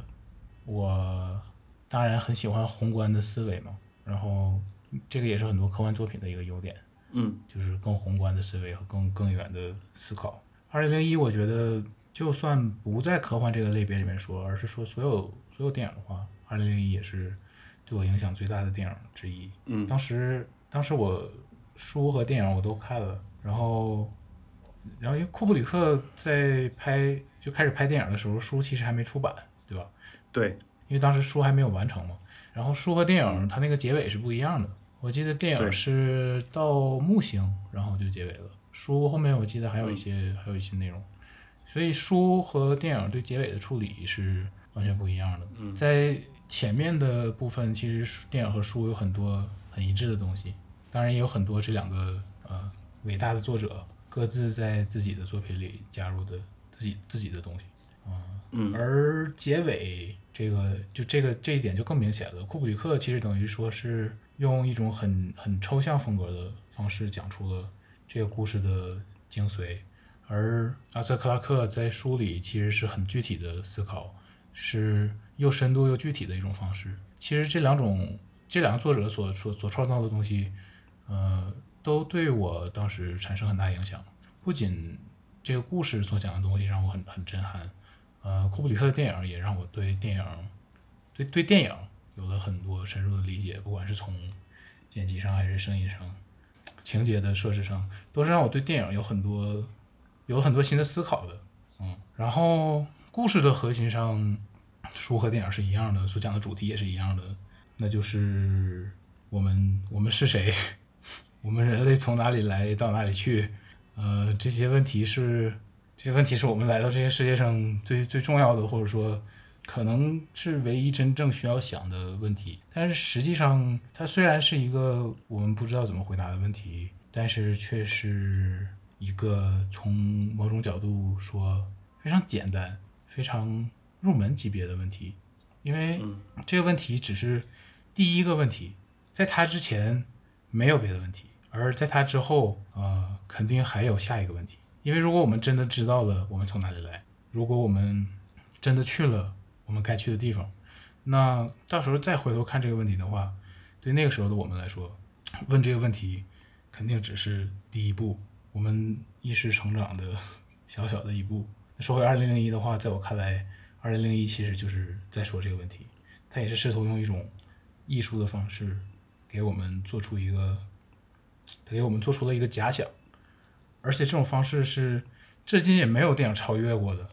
我当然很喜欢宏观的思维嘛，然后这个也是很多科幻作品的一个优点，嗯就是更宏观的思维和更更远的思考。二零零一，我觉得就算不在科幻这个类别里面说，而是说所有所有电影的话，二零零一也是对我影响最大的电影之一。嗯当时当时我书和电影我都看了，然后然后因为库布里克在拍就开始拍电影的时候，书其实还没出版，对吧？对，因为当时书还没有完成嘛。然后书和电影它那个结尾是不一样的。我记得电影是到木星，然后就结尾了。书后面我记得还有一些、还有一些内容，所以书和电影对结尾的处理是完全不一样的。在前面的部分，其实电影和书有很多很一致的东西，当然也有很多这两个呃伟大的作者各自在自己的作品里加入的自己自己的东西。嗯而结尾这个就这个这一点就更明显了。库布里克其实等于说是用一种很很抽象风格的方式讲出了这个故事的精髓，而阿瑟克拉克在书里其实是很具体的思考，是又深度又具体的一种方式。其实这两种这两个作者所所所创造的东西，呃，都对我当时产生很大影响。不仅这个故事所讲的东西让我很很震撼。呃，库布里克的电影也让我对电影对对电影有了很多深入的理解，不管是从剪辑上还是声音上、情节的设置上，都是让我对电影有很多有很多新的思考的。嗯，然后故事的核心上，书和电影是一样的，所讲的主题也是一样的，那就是我们我们是谁，我们人类从哪里来到哪里去，呃，这些问题是这些问题是我们来到这个世界上最最重要的，或者说可能是唯一真正需要想的问题。但是实际上，它虽然是一个我们不知道怎么回答的问题，但是却是一个从某种角度说非常简单、非常入门级别的问题，因为嗯。这个问题只是第一个问题，在它之前没有别的问题，而在它之后，呃，肯定还有下一个问题。因为如果我们真的知道了我们从哪里来，如果我们真的去了我们该去的地方，那到时候再回头看这个问题的话，对那个时候的我们来说，问这个问题肯定只是第一步，我们意识成长的 小小的一步。说回二零零一的话，在我看来，二零零一其实就是在说这个问题，他也是试图用一种艺术的方式给我们做出一个，他给我们做出了一个假想，而且这种方式是至今也没有电影超越过的，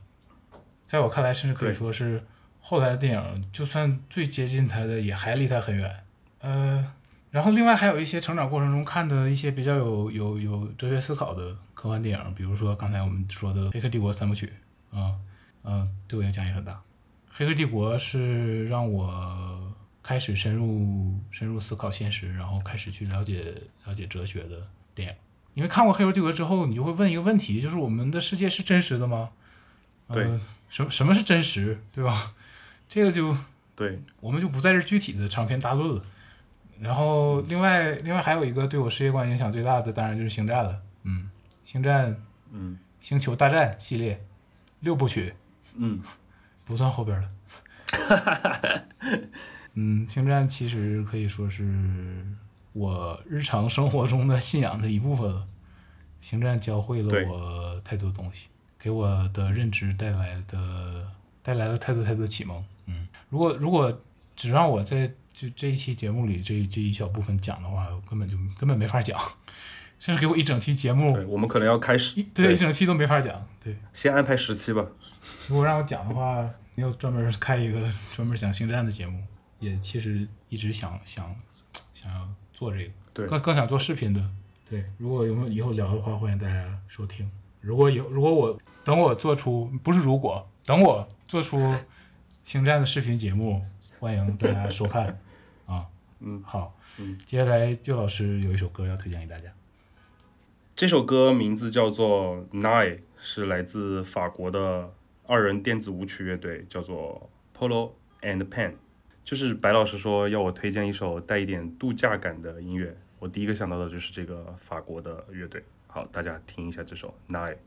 在我看来，甚至可以说是后来的电影，就算最接近他的，也还离他很远。呃，然后另外还有一些成长过程中看的一些比较有有有哲学思考的科幻电影，比如说刚才我们说的《黑客帝国》三部曲，啊、嗯、对我影响也很大。《黑客帝国》是让我开始深入深入思考现实，然后开始去了解了解哲学的电影。因为看过《黑客帝国》之后，你就会问一个问题，就是我们的世界是真实的吗？对呃，什么什么是真实，对吧？这个就对，我们就不在这具体的长篇大论了。然后另外另外还有一个对我世界观影响最大的，当然就是《星战》了。嗯，《星战》《嗯星球大战》系列六部曲嗯不算后边了。嗯，《星战》其实可以说是我日常生活中的信仰的一部分了。《星战》教会了我太多东西，给我的认知带来的带来了太多太多启蒙。嗯，如果如果只让我在这这一期节目里这这一小部分讲的话，我根本就根本没法讲，甚至给我一整期节目对，，我们可能要开始一对一整期都没法讲。对，先安排十期吧。如果让我讲的话，你要专门开一个专门讲星战的节目，也其实一直想想想要做这个，对更更想做视频的。对，如果有没有以后聊的话，欢迎大家收听。如果有，如果我等我做出不是如果等我做出星战的视频节目，欢迎大家收看啊。嗯，好，嗯接下来就老师有一首歌要推荐给大家。这首歌名字叫做《Nine》，是来自法国的二人电子舞曲乐队，叫做 Polo and Pan。就是白老师说要我推荐一首带一点度假感的音乐，我第一个想到的就是这个法国的乐队。好，大家听一下这首《Nine》。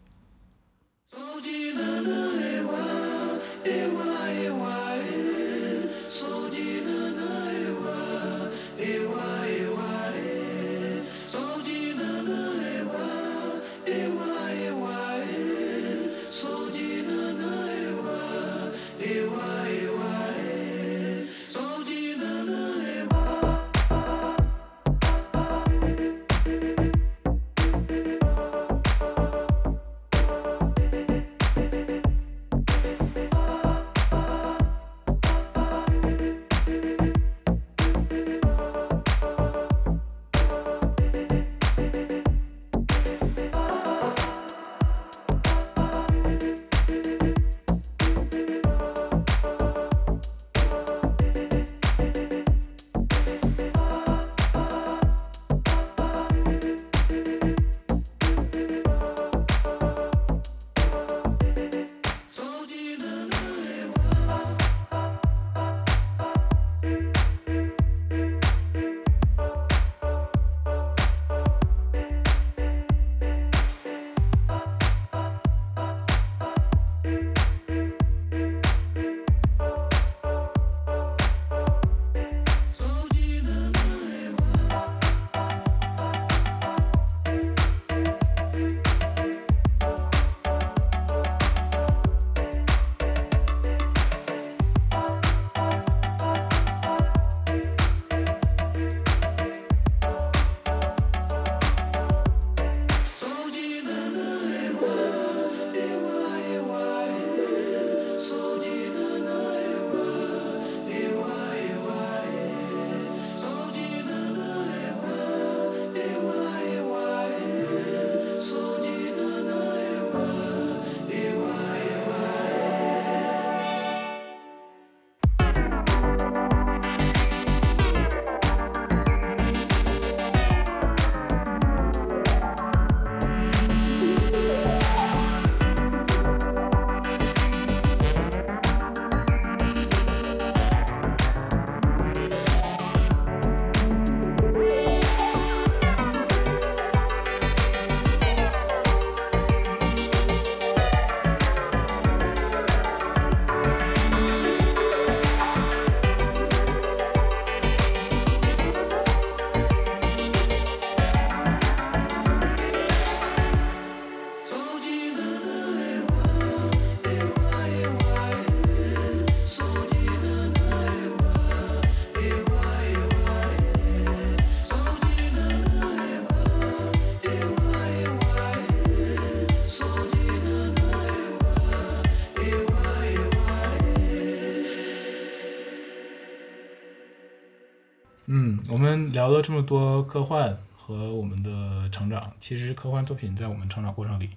聊了这么多科幻和我们的成长，其实科幻作品在我们成长过程里，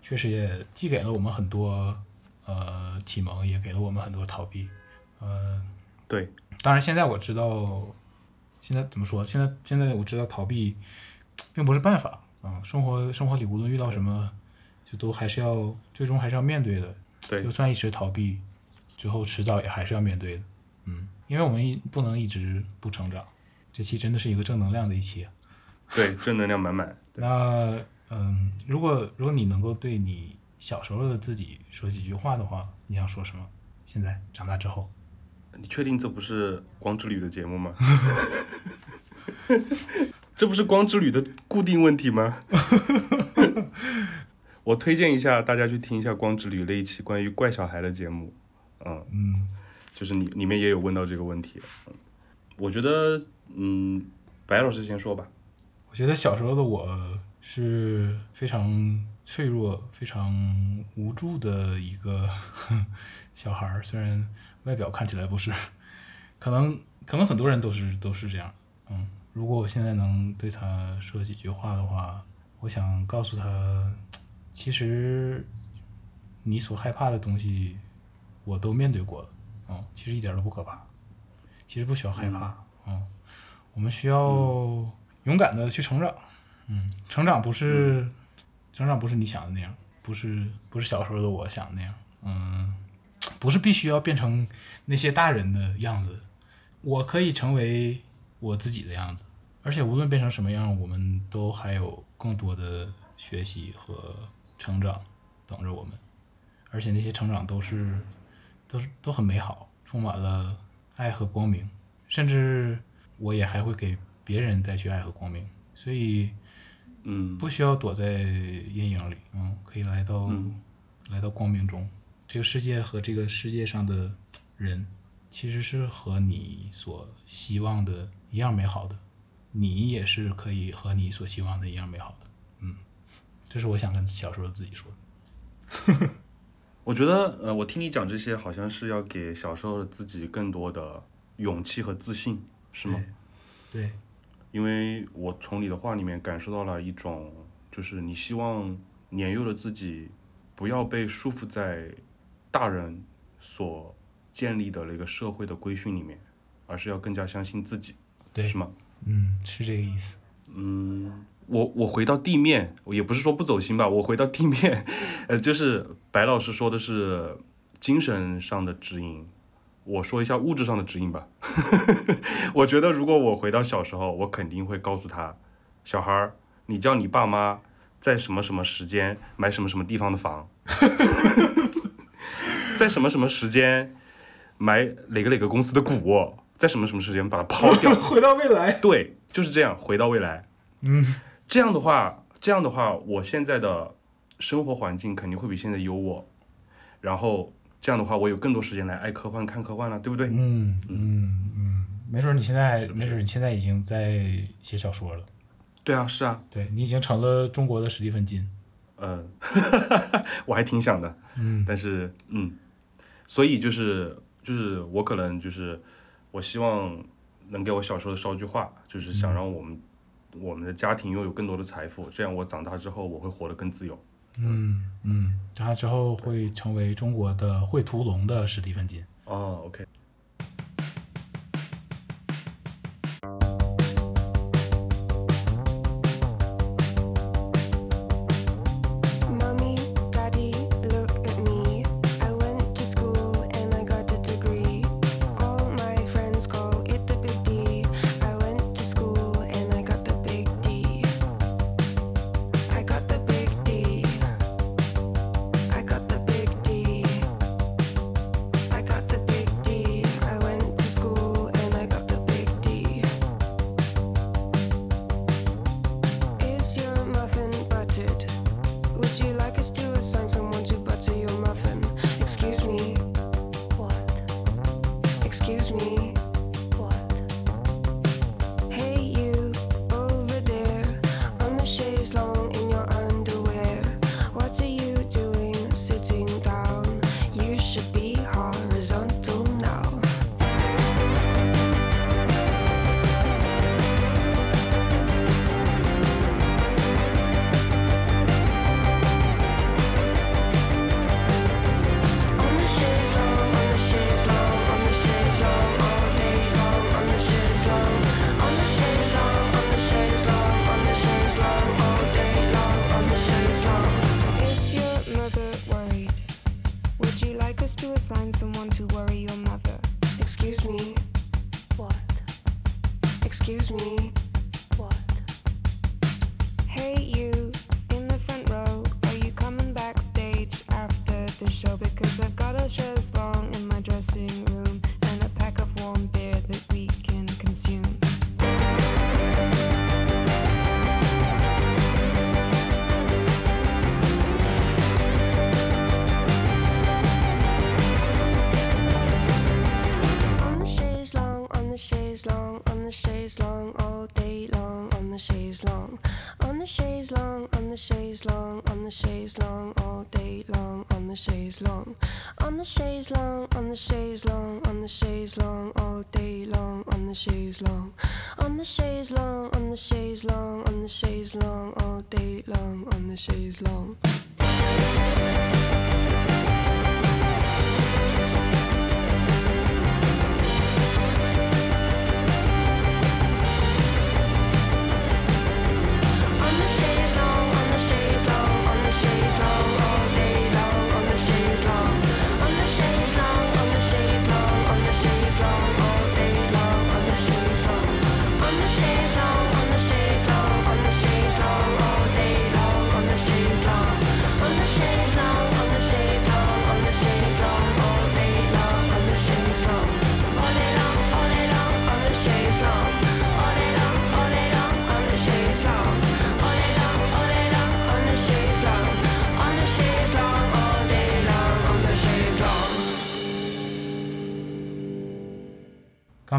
确实也既给了我们很多呃启蒙，也给了我们很多逃避。呃，对，当然现在我知道，现在怎么说？现在现在我知道逃避并不是办法啊、生活生活里无论遇到什么，就都还是要最终还是要面对的。对就，算一直逃避，最后迟早也还是要面对的。嗯，因为我们一不能一直不成长。这期真的是一个正能量的一期啊。对，正能量满满。那嗯，如果如果你能够对你小时候的自己说几句话的话，你想说什么？现在长大之后，你确定这不是光之旅的节目吗？这不是光之旅的固定问题吗？我推荐一下大家去听一下光之旅那一期关于怪小孩的节目，嗯，嗯就是你里面也有问到这个问题。嗯，我觉得，嗯，白老师先说吧。我觉得小时候的我是非常脆弱、非常无助的一个 小孩儿，虽然外表看起来不是，可能可能很多人都是都是这样。嗯，如果我现在能对他说几句话的话，我想告诉他，其实你所害怕的东西，我都面对过了。嗯，其实一点都不可怕，其实不需要害怕。嗯，我们需要勇敢的去成长。嗯，成长不是，成长不是你想的那样，不是不是小时候的我想的那样。嗯，不是必须要变成那些大人的样子，我可以成为我自己的样子。而且无论变成什么样，我们都还有更多的学习和成长等着我们。而且那些成长都是都是都很美好，充满了爱和光明，甚至我也还会给别人带去爱和光明。所以嗯，不需要躲在阴影里，嗯，可以来到、嗯来到光明中。这个世界和这个世界上的人，其实是和你所希望的一样美好的，你也是可以和你所希望的一样美好的。嗯，这是我想跟小时候自己说的。我觉得，呃，我听你讲这些，好像是要给小时候的自己更多的勇气和自信，是吗？对，因为我从你的话里面感受到了一种，就是你希望年幼的自己不要被束缚在大人所建立的那个社会的规训里面，而是要更加相信自己，对，是吗？嗯，是这个意思。嗯，我我回到地面，我也不是说不走心吧，我回到地面，呃，就是白老师说的是精神上的指引，我说一下物质上的指引吧。我觉得如果我回到小时候，我肯定会告诉他，小孩儿，你叫你爸妈在什么什么时间买什么什么地方的房，在什么什么时间买哪个哪个公司的股，在什么什么时间把它抛掉。回到未来。对，就是这样，回到未来。嗯，这样的话，这样的话，我现在的生活环境肯定会比现在优渥，然后这样的话，我有更多时间来爱科幻、看科幻了，对不对？嗯嗯嗯，没准儿你现在，没准儿你现在已经在写小说了。对啊，是啊，对你已经成了中国的史蒂芬金。呃，我还挺想的，嗯。但是嗯，所以就是就是我可能就是我希望能给我小时候捎句话，就是想让我们、我们的家庭拥有更多的财富，这样我长大之后我会活得更自由。嗯嗯，长大之后会成为中国的绘屠龙的史蒂芬金。哦，OK。excuse me.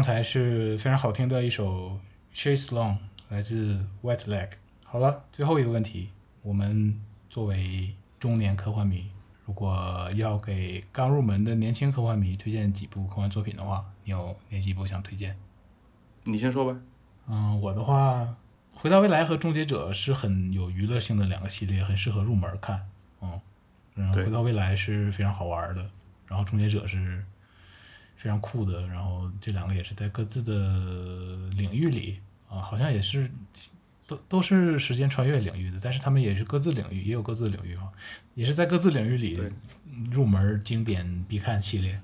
刚才是非常好听的一首《Chase Long》，来自 Wet Leg。好了，最后一个问题，我们作为中年科幻迷，如果要给刚入门的年轻科幻迷推荐几部科幻作品的话，你有哪几部想推荐？你先说吧。嗯，我的话，《回到未来》和《终结者》是很有娱乐性的两个系列，很适合入门看。嗯，嗯，对回到未来是非常好玩的，然后《终结者》是非常酷的，然后这两个也是在各自的领域里啊，好像也是都都是时间穿越领域的，但是他们也是各自领域，也有各自的领域啊，也是在各自领域里入门经典必看系列。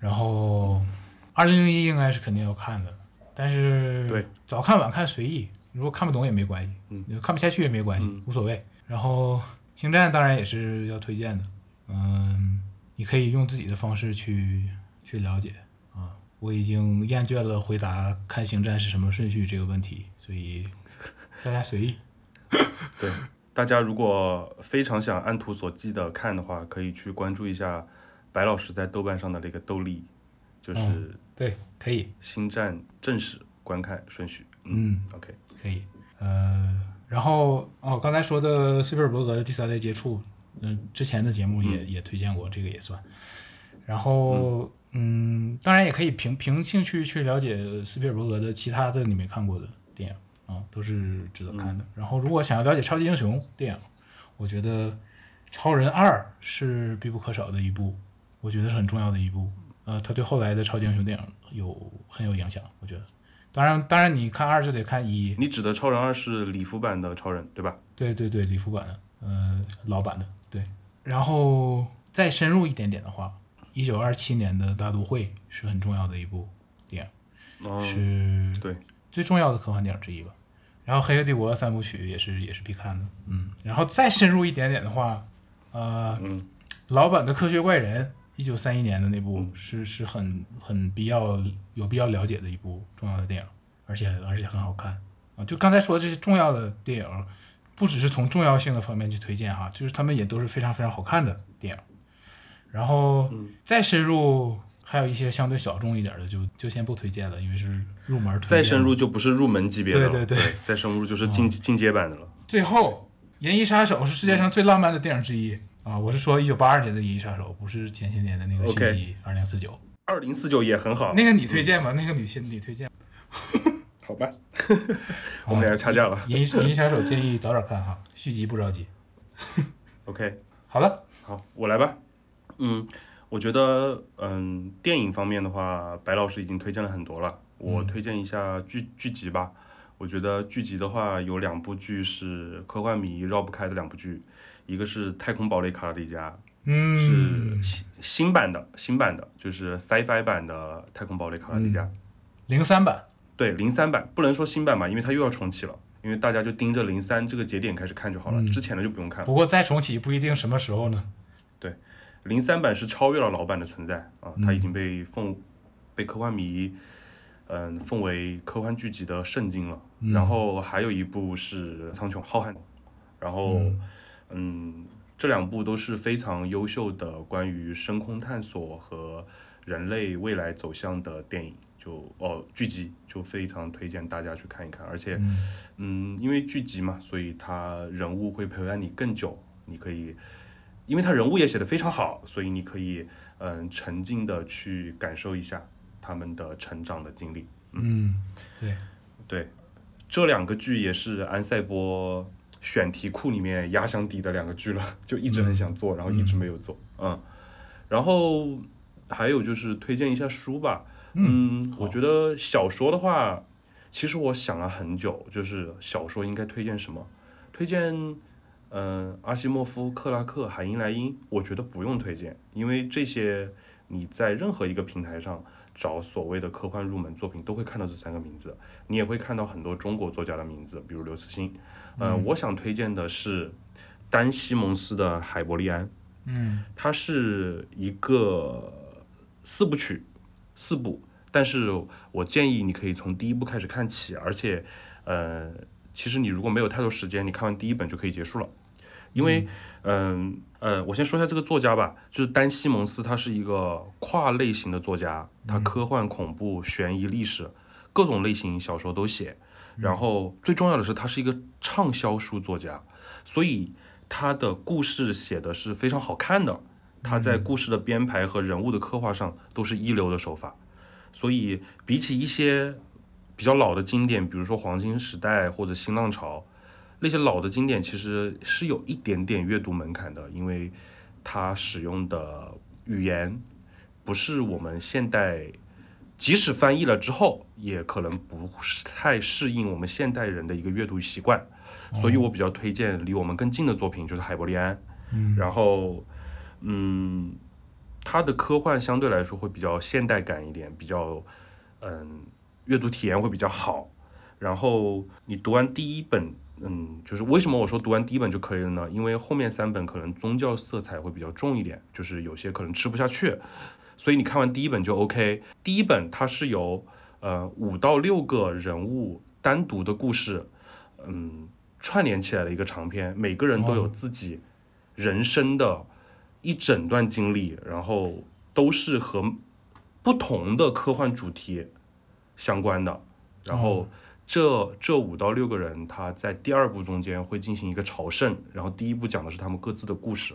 然后二零零一应该是肯定要看的，但是对早看晚看随意，如果看不懂也没关系，嗯看不下去也没关系，嗯无所谓。然后星战当然也是要推荐的，嗯，你可以用自己的方式去去了解啊。我已经厌倦了回答看星战是什么顺序这个问题，所以大家随意。对，大家如果非常想按图索骥的看的话，可以去关注一下白老师在豆瓣上的那个豆粒，就是嗯对，可以，《星战》正史观看顺序。嗯，OK，可以。呃，然后哦，刚才说的斯皮尔伯格的第三代接触，嗯、之前的节目也、也推荐过，这个也算。然后，嗯当然也可以凭凭兴趣去了解斯皮尔伯格的其他的你没看过的电影啊、都是值得看的。然后，如果想要了解超级英雄电影，我觉得《超人二》是必不可少的一部，我觉得是很重要的一部。呃，它对后来的超级英雄电影有很有影响，我觉得。当然，当然，你看二就得看一。你指的超人二是礼服版的超人，对吧？对对对，礼服版的，呃，老版的，对。然后再深入一点点的话，一九二七年的大都会是很重要的一部电影，哦，是对，最重要的科幻电影之一吧。然后《黑客帝国》三部曲也是也是必看的，嗯。然后再深入一点点的话，呃，嗯老版的《科学怪人》，一九三一年的那部嗯是是很很必要有必要了解的一部重要的电影，而且而且很好看啊。就刚才说这些重要的电影，不只是从重要性的方面去推荐哈，就是他们也都是非常非常好看的电影。然后嗯再深入，还有一些相对小众一点的，就就先不推荐了，因为是入门推荐。再深入就不是入门级别的了，对对对再深入就是进进阶版的了。最后，《银翼杀手》是世界上最浪漫的电影之一啊！我是说一九八二年的《银翼杀手》，不是前些年的那个续集二零四九。二零四九也很好，那个你推荐吗？那个你先你推荐。好吧？我们俩掐架了。银翼杀手建议早点看哈，续集不着急。OK，好了，好，我来吧。嗯，我觉得，嗯，电影方面的话，白老师已经推荐了很多了。我嗯推荐一下剧剧集吧。我觉得剧集的话，有两部剧是科幻迷绕不开的两部剧，一个是《太空堡垒卡拉迪加》，嗯，是新新版的，新版的，就是 Sci-Fi 版的《太空堡垒卡拉迪加》零三版，对，零三版不能说新版吧，因为它又要重启了，因为大家就盯着零三这个节点开始看就好了，嗯之前的就不用看了不。过再重启不一定什么时候呢。零三版是超越了老版的存在啊，它嗯已经被奉被科幻迷嗯奉为科幻剧集的圣经了。嗯然后还有一部是《苍穹浩瀚》，然后嗯嗯这两部都是非常优秀的关于深空探索和人类未来走向的电影，就哦剧集就非常推荐大家去看一看，而且。嗯嗯，因为剧集嘛，所以它人物会陪伴你更久，你可以，因为他人物也写得非常好，所以你可以嗯沉浸的去感受一下他们的成长的经历。嗯，对，对，这两个剧也是安塞波选题库里面压箱底的两个剧了，就一直很想做，然后一直没有做。嗯，然后还有就是推荐一下书吧。嗯，我觉得小说的话，其实我想了很久，就是小说应该推荐什么？推荐，嗯、阿西莫夫、克拉克、海因莱因，我觉得不用推荐，因为这些你在任何一个平台上找所谓的科幻入门作品，都会看到这三个名字，你也会看到很多中国作家的名字，比如刘慈欣。嗯、我想推荐的是丹·西蒙斯的《海伯利安》。嗯它是一个四部曲，四部，但是我建议你可以从第一部开始看起，而且，呃，其实你如果没有太多时间，你看完第一本就可以结束了，因为，嗯。呃我先说一下这个作家吧，就是丹·西蒙斯，他是一个跨类型的作家，他科幻、恐怖、悬疑、历史各种类型小说都写，然后最重要的是他是一个畅销书作家，所以他的故事写的是非常好看的，他在故事的编排和人物的刻画上都是一流的手法，所以比起一些比较老的经典，比如说黄金时代或者新浪潮，那些老的经典其实是有一点点阅读门槛的，因为它使用的语言不是我们现代，即使翻译了之后，也可能不是太适应我们现代人的一个阅读习惯，所以我比较推荐离我们更近的作品就是海伯利安，嗯然后，嗯，它的科幻相对来说会比较现代感一点，比较，嗯，阅读体验会比较好。然后你读完第一本，嗯，就是为什么我说读完第一本就可以了呢？因为后面三本可能宗教色彩会比较重一点，就是有些可能吃不下去，所以你看完第一本就 OK。第一本它是由呃五到六个人物单独的故事，嗯，串联起来的一个长篇，每个人都有哦自己人生的一整段经历，然后都是和不同的科幻主题相关的。然后哦这这五到六个人，他在第二部中间会进行一个朝圣，然后第一部讲的是他们各自的故事，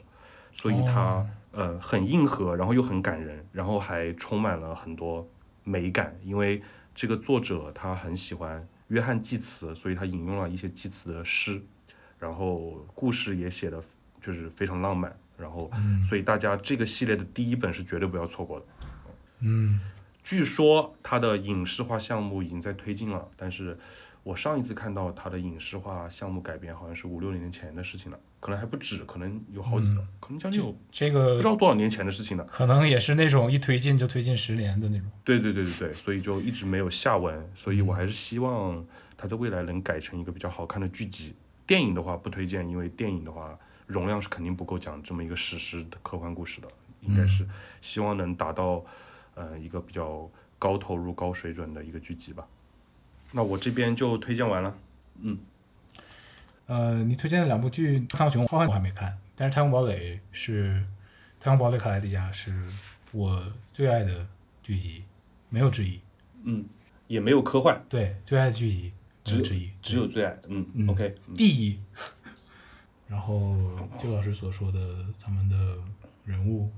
所以它、哦。呃很硬核，然后又很感人，然后还充满了很多美感，因为这个作者他很喜欢约翰济慈，所以他引用了一些济慈的诗，然后故事也写的就是非常浪漫，然后嗯。所以大家这个系列的第一本是绝对不要错过的。嗯据说他的影视化项目已经在推进了，但是我上一次看到他的影视化项目改编好像是五六年前的事情了，可能还不止，可能有好几个，可能将近有这个不知道多少年前的事情了。可能也是那种一推进就推进十年的那种。对对对对对，所以就一直没有下文，所以我还是希望他在未来能改成一个比较好看的剧集。电影的话不推荐，因为电影的话容量是肯定不够讲这么一个史诗的科幻故事的，应该是希望能达到呃一个比较高投入、高水准的一个剧集吧。那我这边就推荐完了。嗯，呃，你推荐的两部剧《苍穹浩瀚》我还没看，但是《太空堡垒》是《太空堡垒卡莱迪加》是我最爱的剧集，没有之一。嗯，也没有科幻，对，最爱的剧集只有有之一，只有最爱。嗯嗯 o k 嗯第一。然后就老师所说的，他们的人物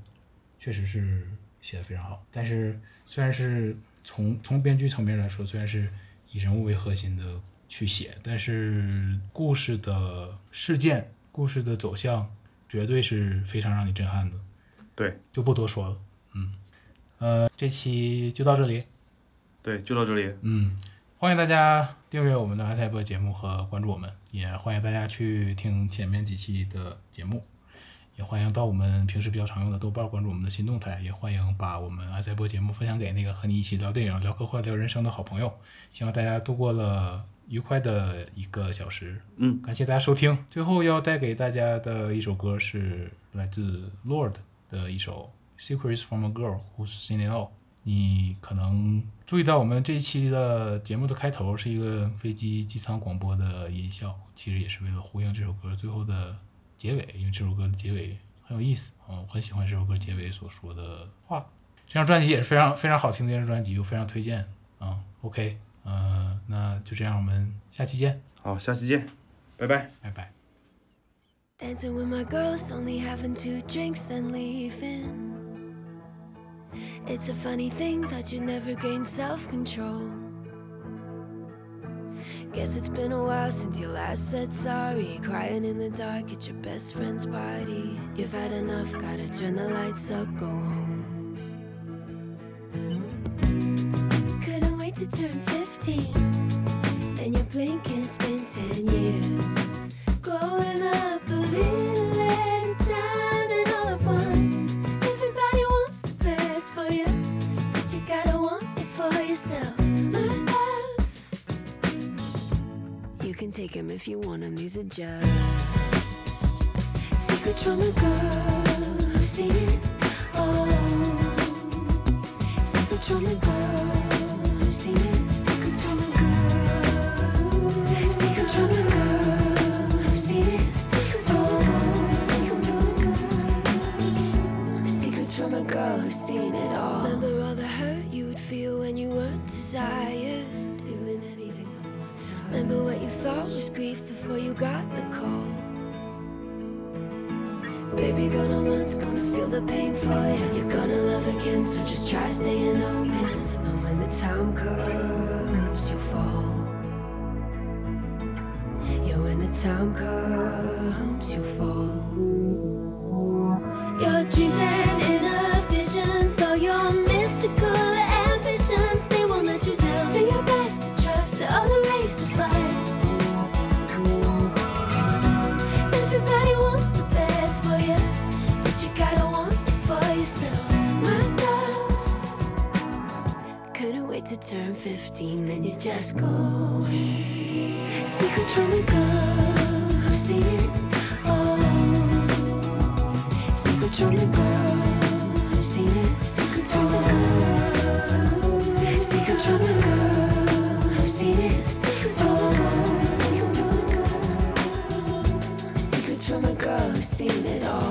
确实是写的非常好，但是虽然是从从编剧层面来说，虽然是以人物为核心的去写，但是故事的事件、故事的走向，绝对是非常让你震撼的，对就不多说了。嗯，呃，这期就到这里。对，就到这里。嗯，欢迎大家订阅我们的爱台播节目和关注我们，也欢迎大家去听前面几期的节目。也欢迎到我们平时比较常用的豆瓣关注我们的新动态，也欢迎把我们爱赛播节目分享给那个和你一起聊电影、聊科幻、聊人生的好朋友。希望大家度过了愉快的一个小时。嗯，感谢大家收听。最后要带给大家的一首歌是来自 Lord 的一首《Secrets from a Girl Who's Seen It All》。你可能注意到我们这一期的节目的开头是一个飞机机舱广播的音效，其实也是为了呼应这首歌最后的结尾，因为这首歌的结尾很有意思啊、我很喜欢这首歌结尾所说的话。这张专辑也是非常非常好听的一张专辑，我非常推荐啊、OK，呃，那就这样，我们下期见，好，下期见，拜拜。拜拜。Dancing with my girls, only having two drinks, then leaving. It's a funny thing that you never gain self control. Guess it's been a while since you last said sorry. Crying in the dark at your best friend's party. You've had enough, gotta turn the lights up, go home. Couldn't wait to turn 15. Then you blink and it's been 10 years. Take them if you want them, these are just secrets from a girl who's seen it all. Secrets from a girl who's seen it. Secrets from a girl. Secrets from a girl who's seen it. Secrets from a girl. Secrets from a girl. Secrets from a girl who's seen it all. Remember all the hurt you would feel when you weren't desired. Remember what you thought was grief before you got the call. Baby, gonna once, gonna feel the pain for you. You're gonna love again, so just try staying open. And when the time comes, you fall. Yeah, when the time comes, you fall. Turn 15, then you just go. Secrets from a girl who's seen it all. Secrets from a girl who's seen it. Secrets from a girl. Secrets from a girl who's seen it. Secrets from a girl. Secrets from a girl. Secrets from a girl who's seen it all.